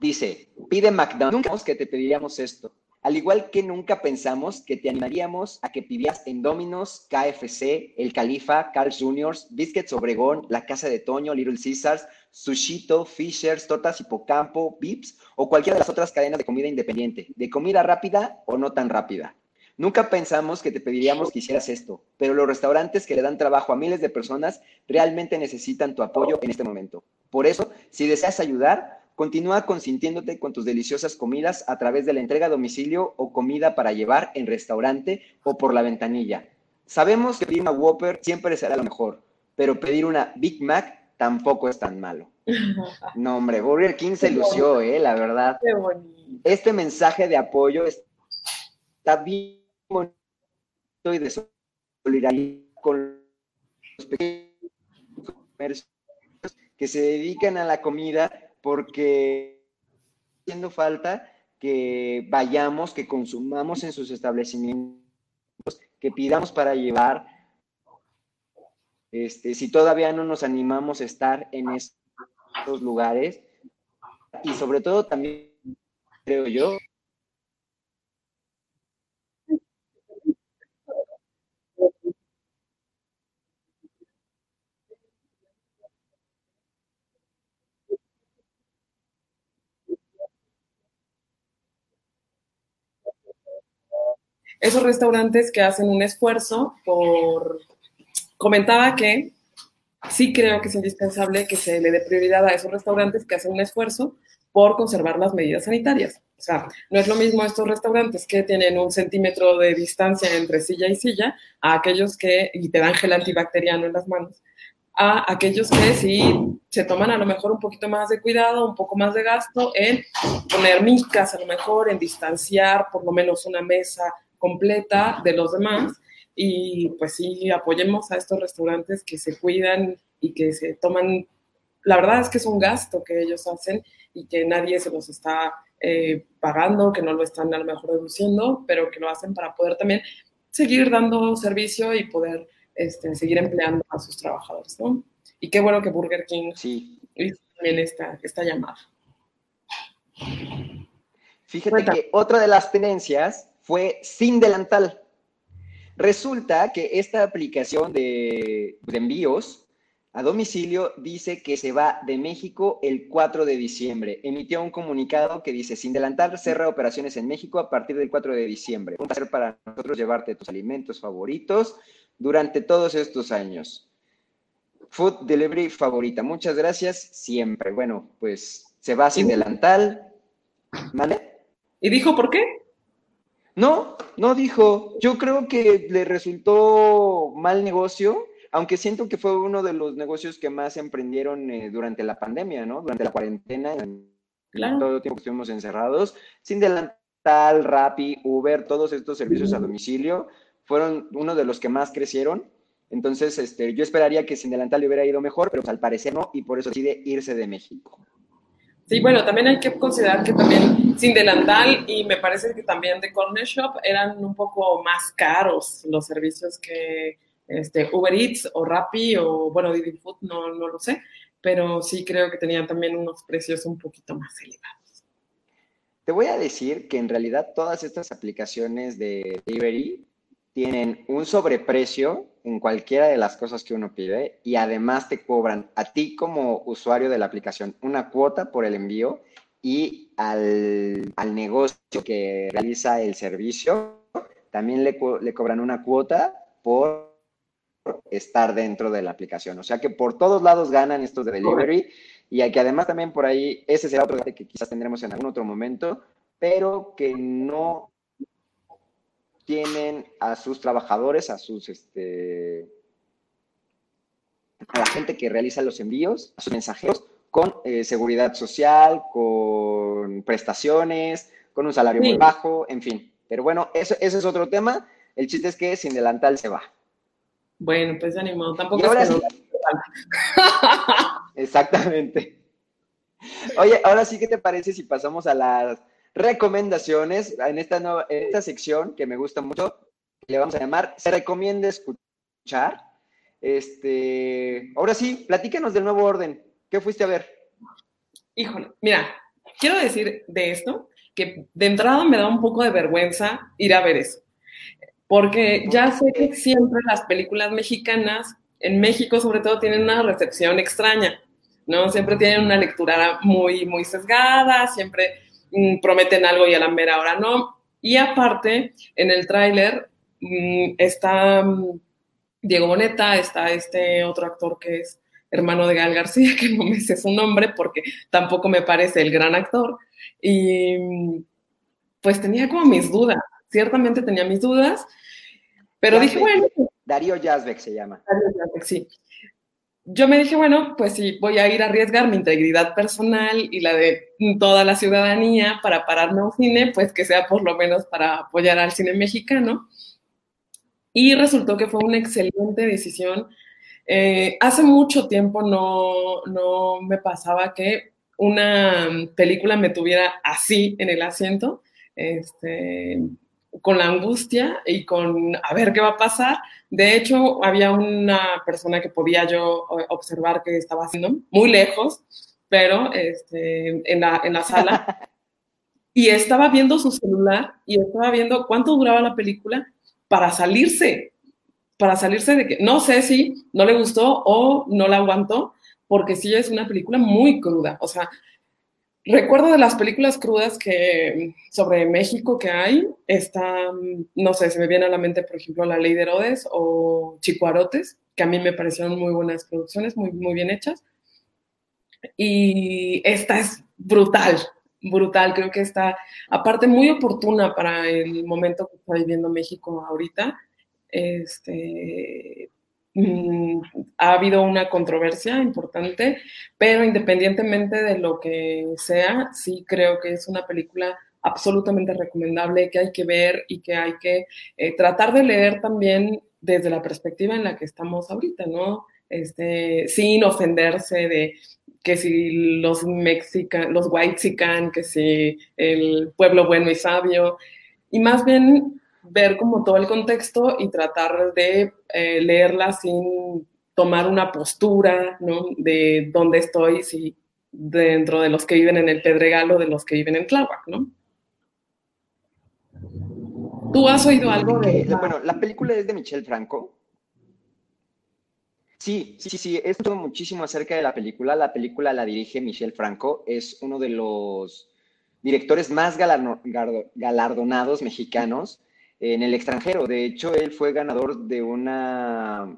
Dice, pide McDonald's. Nunca pensamos que te pediríamos esto. Al igual que nunca pensamos que te animaríamos a que pidieras en Domino's, KFC, El Califa, Carl Jr., Biscuits Obregón, La Casa de Toño, Little Caesars, Sushito, Fishers, Tortas Hipocampo, Vips o cualquiera de las otras cadenas de comida independiente, de comida rápida o no tan rápida. Nunca pensamos que te pediríamos que hicieras esto, pero los restaurantes que le dan trabajo a miles de personas realmente necesitan tu apoyo en este momento. Por eso, si deseas ayudar, Continúa consintiéndote con tus deliciosas comidas a través de la entrega a domicilio o comida para llevar en restaurante o por la ventanilla. Sabemos que pedir una Whopper siempre será lo mejor, pero pedir una Big Mac tampoco es tan malo. [laughs] No, hombre, Burger King se lució, eh, la verdad. Qué bonito. Este mensaje de apoyo está bien y de con los pequeños que se dedican a la comida porque haciendo falta que vayamos, que consumamos en sus establecimientos, que pidamos para llevar. Este, si todavía no nos animamos a estar en estos lugares, y sobre todo también, creo yo, esos restaurantes que hacen un esfuerzo por... Comentaba que sí creo que es indispensable que se le dé prioridad a esos restaurantes que hacen un esfuerzo por conservar las medidas sanitarias. O sea, no es lo mismo estos restaurantes que tienen un centímetro de distancia entre silla y silla a aquellos que, y te dan gel antibacteriano en las manos, a aquellos que sí se toman a lo mejor un poquito más de cuidado, un poco más de gasto en poner micas, a lo mejor en distanciar por lo menos una mesa completa de los demás y pues sí, apoyemos a estos restaurantes que se cuidan y que se toman, la verdad es que es un gasto que ellos hacen y que nadie se los está eh, pagando, que no lo están a lo mejor reduciendo, pero que lo hacen para poder también seguir dando servicio y poder este, seguir empleando a sus trabajadores, ¿no? Y qué bueno que Burger King sí. hizo también esta, esta llamada. Fíjate que otra de las tenencias fue sin delantal. Resulta que esta aplicación de, envíos a domicilio dice que se va de México el 4 de diciembre. Emitió un comunicado que dice, sin delantar, cerra operaciones en México a partir del 4 de diciembre. Un placer para nosotros llevarte tus alimentos favoritos durante todos estos años. Food Delivery favorita. Muchas gracias siempre. Bueno, pues se va sin delantal. ¿Vale? ¿Y dijo por qué? No, no dijo. Yo creo que le resultó mal negocio aunque siento que fue uno de los negocios que más emprendieron eh, durante la pandemia, ¿no? Durante la cuarentena, claro. todo el tiempo que estuvimos encerrados, sin delantal, Rappi, Uber, todos estos servicios a domicilio, fueron uno de los que más crecieron. Entonces, este, yo esperaría que sin delantal le hubiera ido mejor, pero al parecer no, y por eso decide irse de México. Sí, bueno, también hay que considerar que también sin delantal y me parece que también de Corner Shop eran un poco más caros los servicios que, este, Uber Eats o Rappi o, bueno, Didi Food, no, no lo sé, pero sí creo que tenían también unos precios un poquito más elevados. Te voy a decir que en realidad todas estas aplicaciones de delivery tienen un sobreprecio en cualquiera de las cosas que uno pide y además te cobran a ti como usuario de la aplicación una cuota por el envío y al, al negocio que realiza el servicio también le, le cobran una cuota por estar dentro de la aplicación. O sea que por todos lados ganan estos de delivery y hay que además también por ahí, ese será otro debate que quizás tendremos en algún otro momento, pero que no tienen a sus trabajadores, a sus, este, a la gente que realiza los envíos, a sus mensajeros, con eh, seguridad social, con prestaciones, con un salario muy bajo, en fin. Pero bueno, eso, ese es otro tema. El chiste es que sin delantal se va. Bueno, pues animado, tampoco ahora sí. [laughs] [laughs] Exactamente. Oye, ahora sí, ¿qué te parece si pasamos a las recomendaciones en esta, nueva, en esta sección que me gusta mucho? Le vamos a llamar Se recomienda escuchar. Este, ahora sí, platícanos del nuevo orden. ¿Qué fuiste a ver? Híjole, mira, quiero decir de esto que de entrada me da un poco de vergüenza ir a ver eso porque ya sé que siempre las películas mexicanas, en México sobre todo, tienen una recepción extraña, ¿no? Siempre tienen una lectura muy, muy sesgada, siempre mm, prometen algo y a la mera hora no. Y aparte, en el tráiler mm, está mm, Diego Boneta, está este otro actor que es hermano de Gal García, [laughs] que no me sé su nombre porque tampoco me parece el gran actor. Y pues tenía como mis dudas, ciertamente tenía mis dudas pero dije, bueno. Darío Yazbek se llama. Darío Yazbek, sí. Yo me dije, bueno, pues sí, voy a ir a arriesgar mi integridad personal y la de toda la ciudadanía para pararme a un cine, pues que sea por lo menos para apoyar al cine mexicano. Y resultó que fue una excelente decisión. Eh, hace mucho tiempo no, no me pasaba que una película me tuviera así en el asiento. Este, con la angustia y con a ver qué va a pasar. De hecho, había una persona que podía yo observar que estaba haciendo muy lejos, pero este, en, la, en la sala, [laughs] y estaba viendo su celular y estaba viendo cuánto duraba la película para salirse, para salirse de que no sé si no le gustó o no la aguantó, porque sí es una película muy cruda. O sea, Recuerdo de las películas crudas que sobre México que hay, está, no sé, se me viene a la mente, por ejemplo, La Ley de Herodes o Chicuarotes, que a mí me parecieron muy buenas producciones, muy, muy bien hechas. Y esta es brutal, brutal, creo que está, aparte, muy oportuna para el momento que está viviendo México ahorita. Este, Mm, ha habido una controversia importante, pero independientemente de lo que sea, sí creo que es una película absolutamente recomendable que hay que ver y que hay que eh, tratar de leer también desde la perspectiva en la que estamos ahorita, ¿no? Este, sin ofenderse de que si los mexicanos, los white que si el pueblo bueno y sabio, y más bien ver como todo el contexto y tratar de eh, leerla sin tomar una postura, ¿no? De dónde estoy, si dentro de los que viven en el Pedregal o de los que viven en Tláhuac, ¿no? ¿Tú has oído algo de...? Bueno, la película es de Michelle Franco. Sí, sí, sí, esto muchísimo acerca de la película. La película la dirige Michel Franco, es uno de los directores más galardonados mexicanos en el extranjero. De hecho, él fue ganador de una,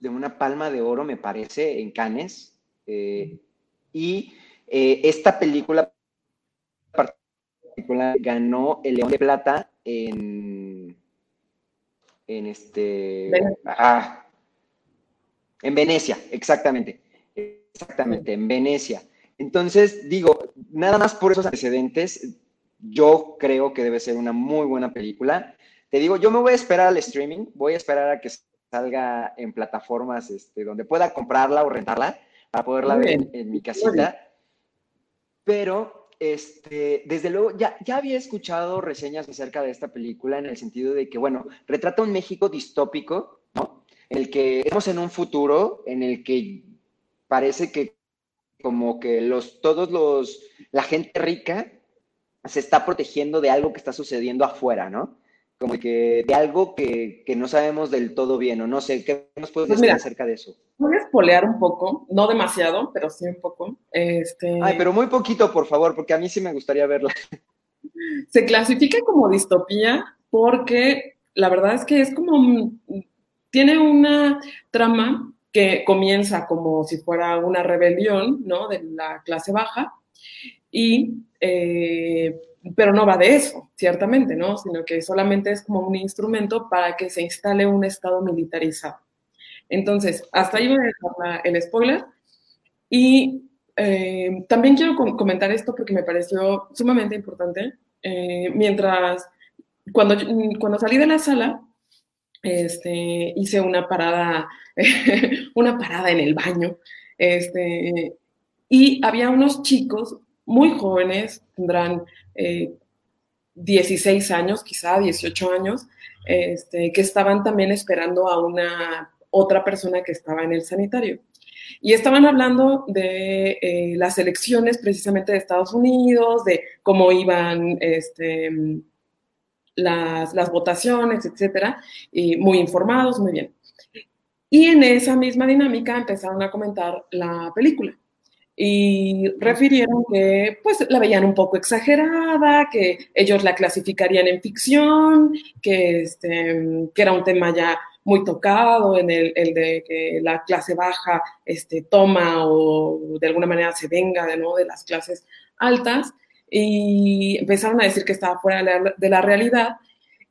de una palma de oro, me parece, en Cannes. Eh, y eh, esta película ganó el León de Plata en, en este... Ah, en Venecia, exactamente. Exactamente, en Venecia. Entonces, digo, nada más por esos antecedentes, yo creo que debe ser una muy buena película. Te digo, yo me voy a esperar al streaming, voy a esperar a que salga en plataformas este, donde pueda comprarla o rentarla para poderla ver en, mi casita. Pero, este, desde luego, ya, ya había escuchado reseñas acerca de esta película en el sentido de que, bueno, retrata un México distópico, ¿no? el que estamos en un futuro en el que parece que como que los, todos los, la gente rica se está protegiendo de algo que está sucediendo afuera, ¿no? Como que de algo que, no sabemos del todo bien, o no sé, ¿qué nos puedes pues decir acerca de eso? Voy a espolear un poco, no demasiado, pero sí un poco. Este... Ay, pero muy poquito, por favor, porque a mí sí me gustaría verla. [laughs] Se clasifica como distopía porque la verdad es que es como tiene una trama que comienza como si fuera una rebelión, ¿no? De la clase baja, y, eh, pero no va de eso, ciertamente, ¿no? Sino que solamente es como un instrumento para que se instale un Estado militarizado. Entonces, hasta ahí voy a dejar el spoiler. Y eh, también quiero comentar esto porque me pareció sumamente importante. Eh, mientras, cuando, cuando salí de la sala, este, hice una parada, [laughs] una parada en el baño, este, y había unos chicos muy jóvenes, tendrán 16 eh, años, quizá 18 años, este, que estaban también esperando a una otra persona que estaba en el sanitario. Y estaban hablando de eh, las elecciones precisamente de Estados Unidos, de cómo iban este, las, votaciones, etcétera, y muy informados, muy bien. Y en esa misma dinámica empezaron a comentar la película y refirieron que pues la veían un poco exagerada, que ellos la clasificarían en ficción, que, este, que era un tema ya muy tocado en el, el, de que la clase baja este, toma o de alguna manera se venga de, ¿no? de las clases altas y empezaron a decir que estaba fuera de la, realidad.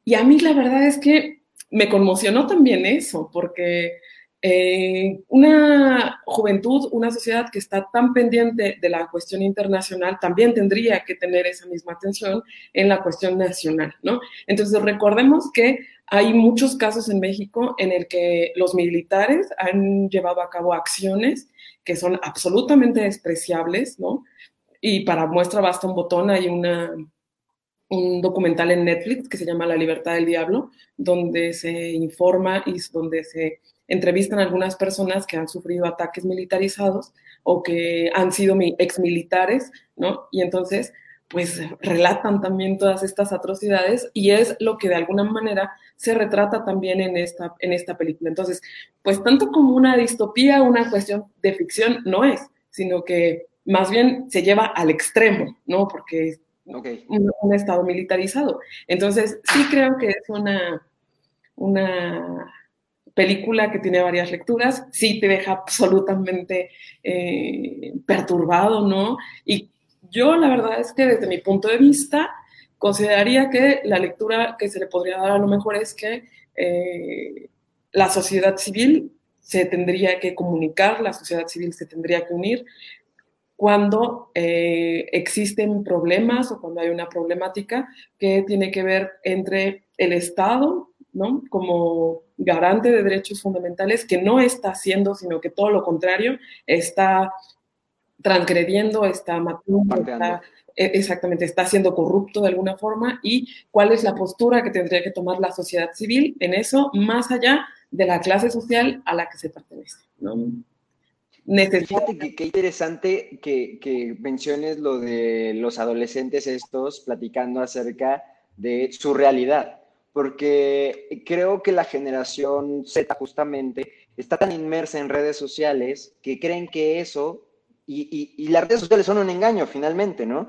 Y a mí la verdad es que me conmocionó también eso, porque eh, una juventud, una sociedad que está tan pendiente de la cuestión internacional, también tendría que tener esa misma atención en la cuestión nacional, ¿no? Entonces, recordemos que hay muchos casos en México en el que los militares han llevado a cabo acciones que son absolutamente despreciables, ¿no? Y para muestra basta un botón, hay una, un documental en Netflix que se llama La libertad del diablo, donde se informa y donde se entrevistan algunas personas que han sufrido ataques militarizados o que han sido exmilitares, ¿no? Y entonces, pues relatan también todas estas atrocidades y es lo que de alguna manera se retrata también en esta, en esta película. Entonces, pues tanto como una distopía, una cuestión de ficción no es, sino que más bien se lleva al extremo, ¿no? Porque es un, Estado militarizado. Entonces, sí creo que es una, una película que tiene varias lecturas, sí te deja absolutamente eh, perturbado, ¿no? Y yo la verdad es que desde mi punto de vista consideraría que la lectura que se le podría dar a lo mejor es que eh, la sociedad civil se tendría que comunicar, la sociedad civil se tendría que unir, cuando eh, existen problemas o cuando hay una problemática que tiene que ver entre el Estado, ¿no? Como garante de derechos fundamentales, que no está haciendo, sino que todo lo contrario, está transgrediendo, está matando, e, exactamente, está siendo corrupto de alguna forma. Y cuál es la postura que tendría que tomar la sociedad civil en eso, más allá de la clase social a la que se pertenece, ¿no? Fíjate que qué interesante que, menciones lo de los adolescentes estos platicando acerca de su realidad, porque creo que la generación Z justamente está tan inmersa en redes sociales que creen que eso, y, las redes sociales son un engaño finalmente, ¿no?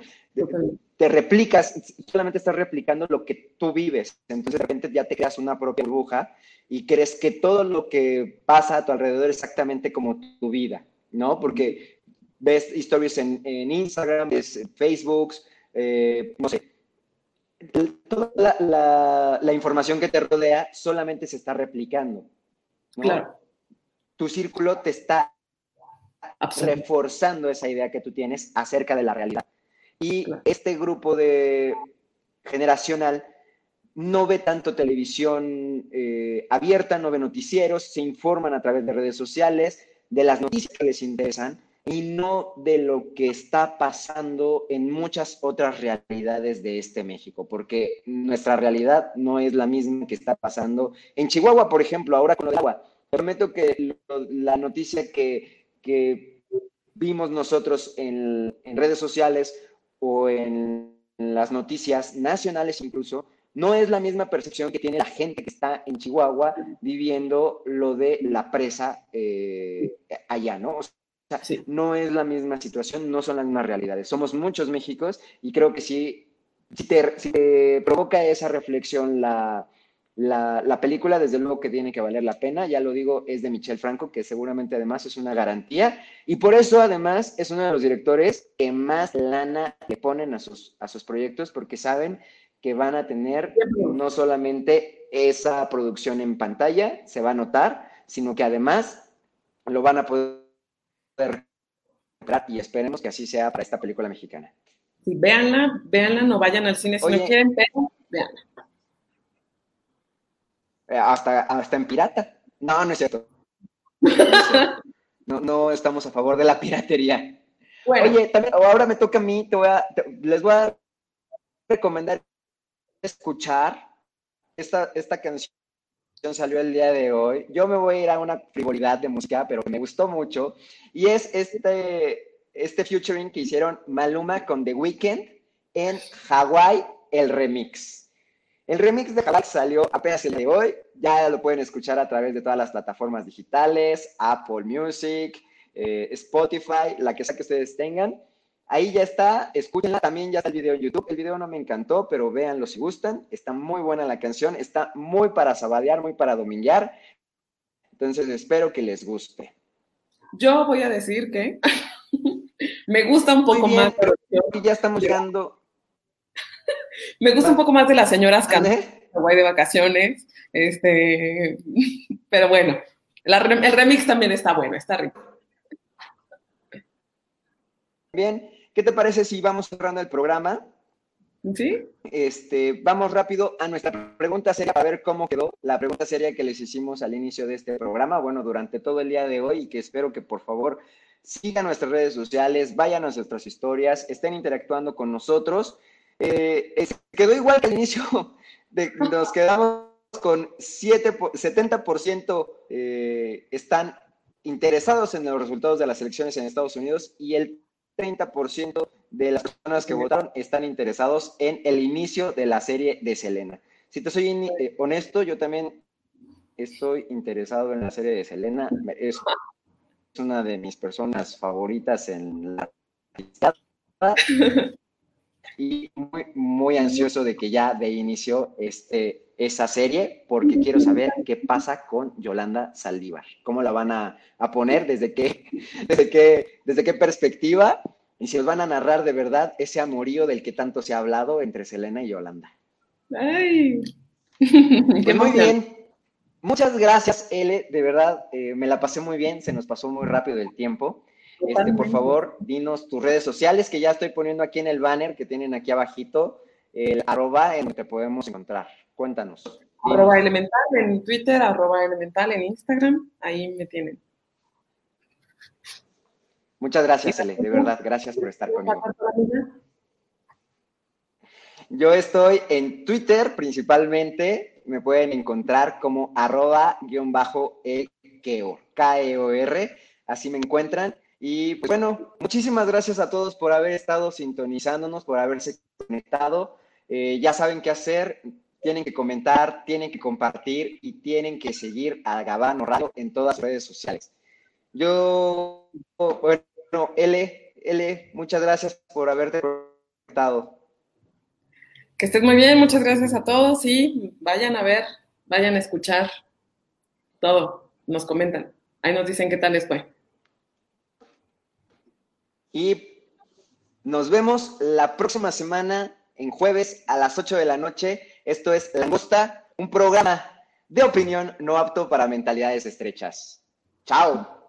Te replicas, solamente estás replicando lo que tú vives, entonces de repente ya te creas una propia burbuja y crees que todo lo que pasa a tu alrededor es exactamente como tu vida, ¿no? Porque ves historias en, Instagram, ves Facebook, eh, no sé, toda la, información que te rodea solamente se está replicando. Claro. Tu círculo te está reforzando esa idea que tú tienes acerca de la realidad. Y este grupo de generacional no ve tanto televisión eh, abierta, no ve noticieros, se informan a través de redes sociales, de las noticias que les interesan y no de lo que está pasando en muchas otras realidades de este México, porque nuestra realidad no es la misma que está pasando en Chihuahua, por ejemplo, ahora con de agua. Prometo que la noticia que, vimos nosotros en, redes sociales o en, las noticias nacionales incluso, no es la misma percepción que tiene la gente que está en Chihuahua viviendo lo de la presa eh, allá, ¿no? No es la misma situación, no son las mismas realidades. Somos muchos Méxicos y creo que sí, si te, provoca esa reflexión la, la, película, desde luego que tiene que valer la pena. Ya lo digo, es de Michel Franco, que seguramente además es una garantía. Y por eso además es uno de los directores que más lana le ponen a sus, a sus proyectos, porque saben que van a tener no solamente esa producción en pantalla, se va a notar, sino que además lo van a poder y esperemos que así sea para esta película mexicana. Sí, véanla, véanla, no vayan al cine si no quieren, pero véanla. Eh, hasta, hasta en pirata. No, no es cierto. [laughs] No, no estamos a favor de la piratería. Oye, también, ahora me toca a mí, te voy a, les voy a recomendar escuchar esta, esta canción salió el día de hoy. Yo me voy a ir a una frivolidad de música, pero me gustó mucho. Y es este, este featuring que hicieron Maluma con The Weeknd en Hawaii, el remix. El remix de Hawaii salió apenas el de hoy. Ya lo pueden escuchar a través de todas las plataformas digitales, Apple Music, eh, Spotify, la que sea que ustedes tengan. Ahí ya está, escúchenla, también ya está el video en YouTube. El video no me encantó, pero véanlo si gustan. Está muy buena la canción, está muy para sabadear, muy para dominguear. Entonces espero que les guste. Yo voy a decir que [laughs] me gusta un poco más. Pero ya estamos llegando. [laughs] me gusta un poco más de las señoras cantando voy de vacaciones. Este, [laughs] pero bueno, el remix también está bueno, está rico. Bien, ¿Qué te parece si vamos cerrando el programa? Sí. Este, vamos rápido a nuestra pregunta seria para ver cómo quedó la pregunta seria que les hicimos al inicio de este programa, bueno, durante todo el día de hoy y que espero que por favor sigan nuestras redes sociales, vayan a nuestras historias, estén interactuando con nosotros. Eh, quedó igual que al inicio, [laughs] de, nos [laughs] quedamos con 7, 70% eh, están interesados en los resultados de las elecciones en Estados Unidos y el 30% de las personas que votaron están interesados en el inicio de la serie de Selena. Si te soy eh, honesto, yo también estoy interesado en la serie de Selena. Es una de mis personas favoritas en la [laughs] y muy, muy ansioso de que ya de inicio este, esa serie porque quiero saber qué pasa con Yolanda Saldívar, cómo la van a, a poner, desde qué, [laughs] desde, qué, desde qué perspectiva y si os van a narrar de verdad ese amorío del que tanto se ha hablado entre Selena y Yolanda. ¡Ay! [laughs] Pues muy bien. Muchas gracias, Ele. De verdad, eh, me la pasé muy bien. Se nos pasó muy rápido el tiempo. Este, por favor, dinos tus redes sociales que ya estoy poniendo aquí en el banner que tienen aquí abajito, el arroba en donde podemos encontrar. Cuéntanos. Arroba elemental en Twitter, arroba elemental en Instagram, ahí me tienen. Muchas gracias, Ele, de verdad, gracias por estar conmigo. Yo estoy en Twitter principalmente, me pueden encontrar como arroba guion bajo e K-E-O-R, así me encuentran. Y pues bueno, muchísimas gracias a todos por haber estado sintonizándonos, por haberse conectado. Eh, ya saben qué hacer. Tienen que comentar, tienen que compartir y tienen que seguir a Gabano Radio en todas las redes sociales. Yo, bueno, L, L, muchas gracias por haberte conectado. Que estés muy bien, muchas gracias a todos y vayan a ver, vayan a escuchar todo, nos comentan. Ahí nos dicen qué tal les fue. Y nos vemos la próxima semana en jueves a las 8 de la noche. Esto es Langosta, un programa de opinión no apto para mentalidades estrechas. Chao.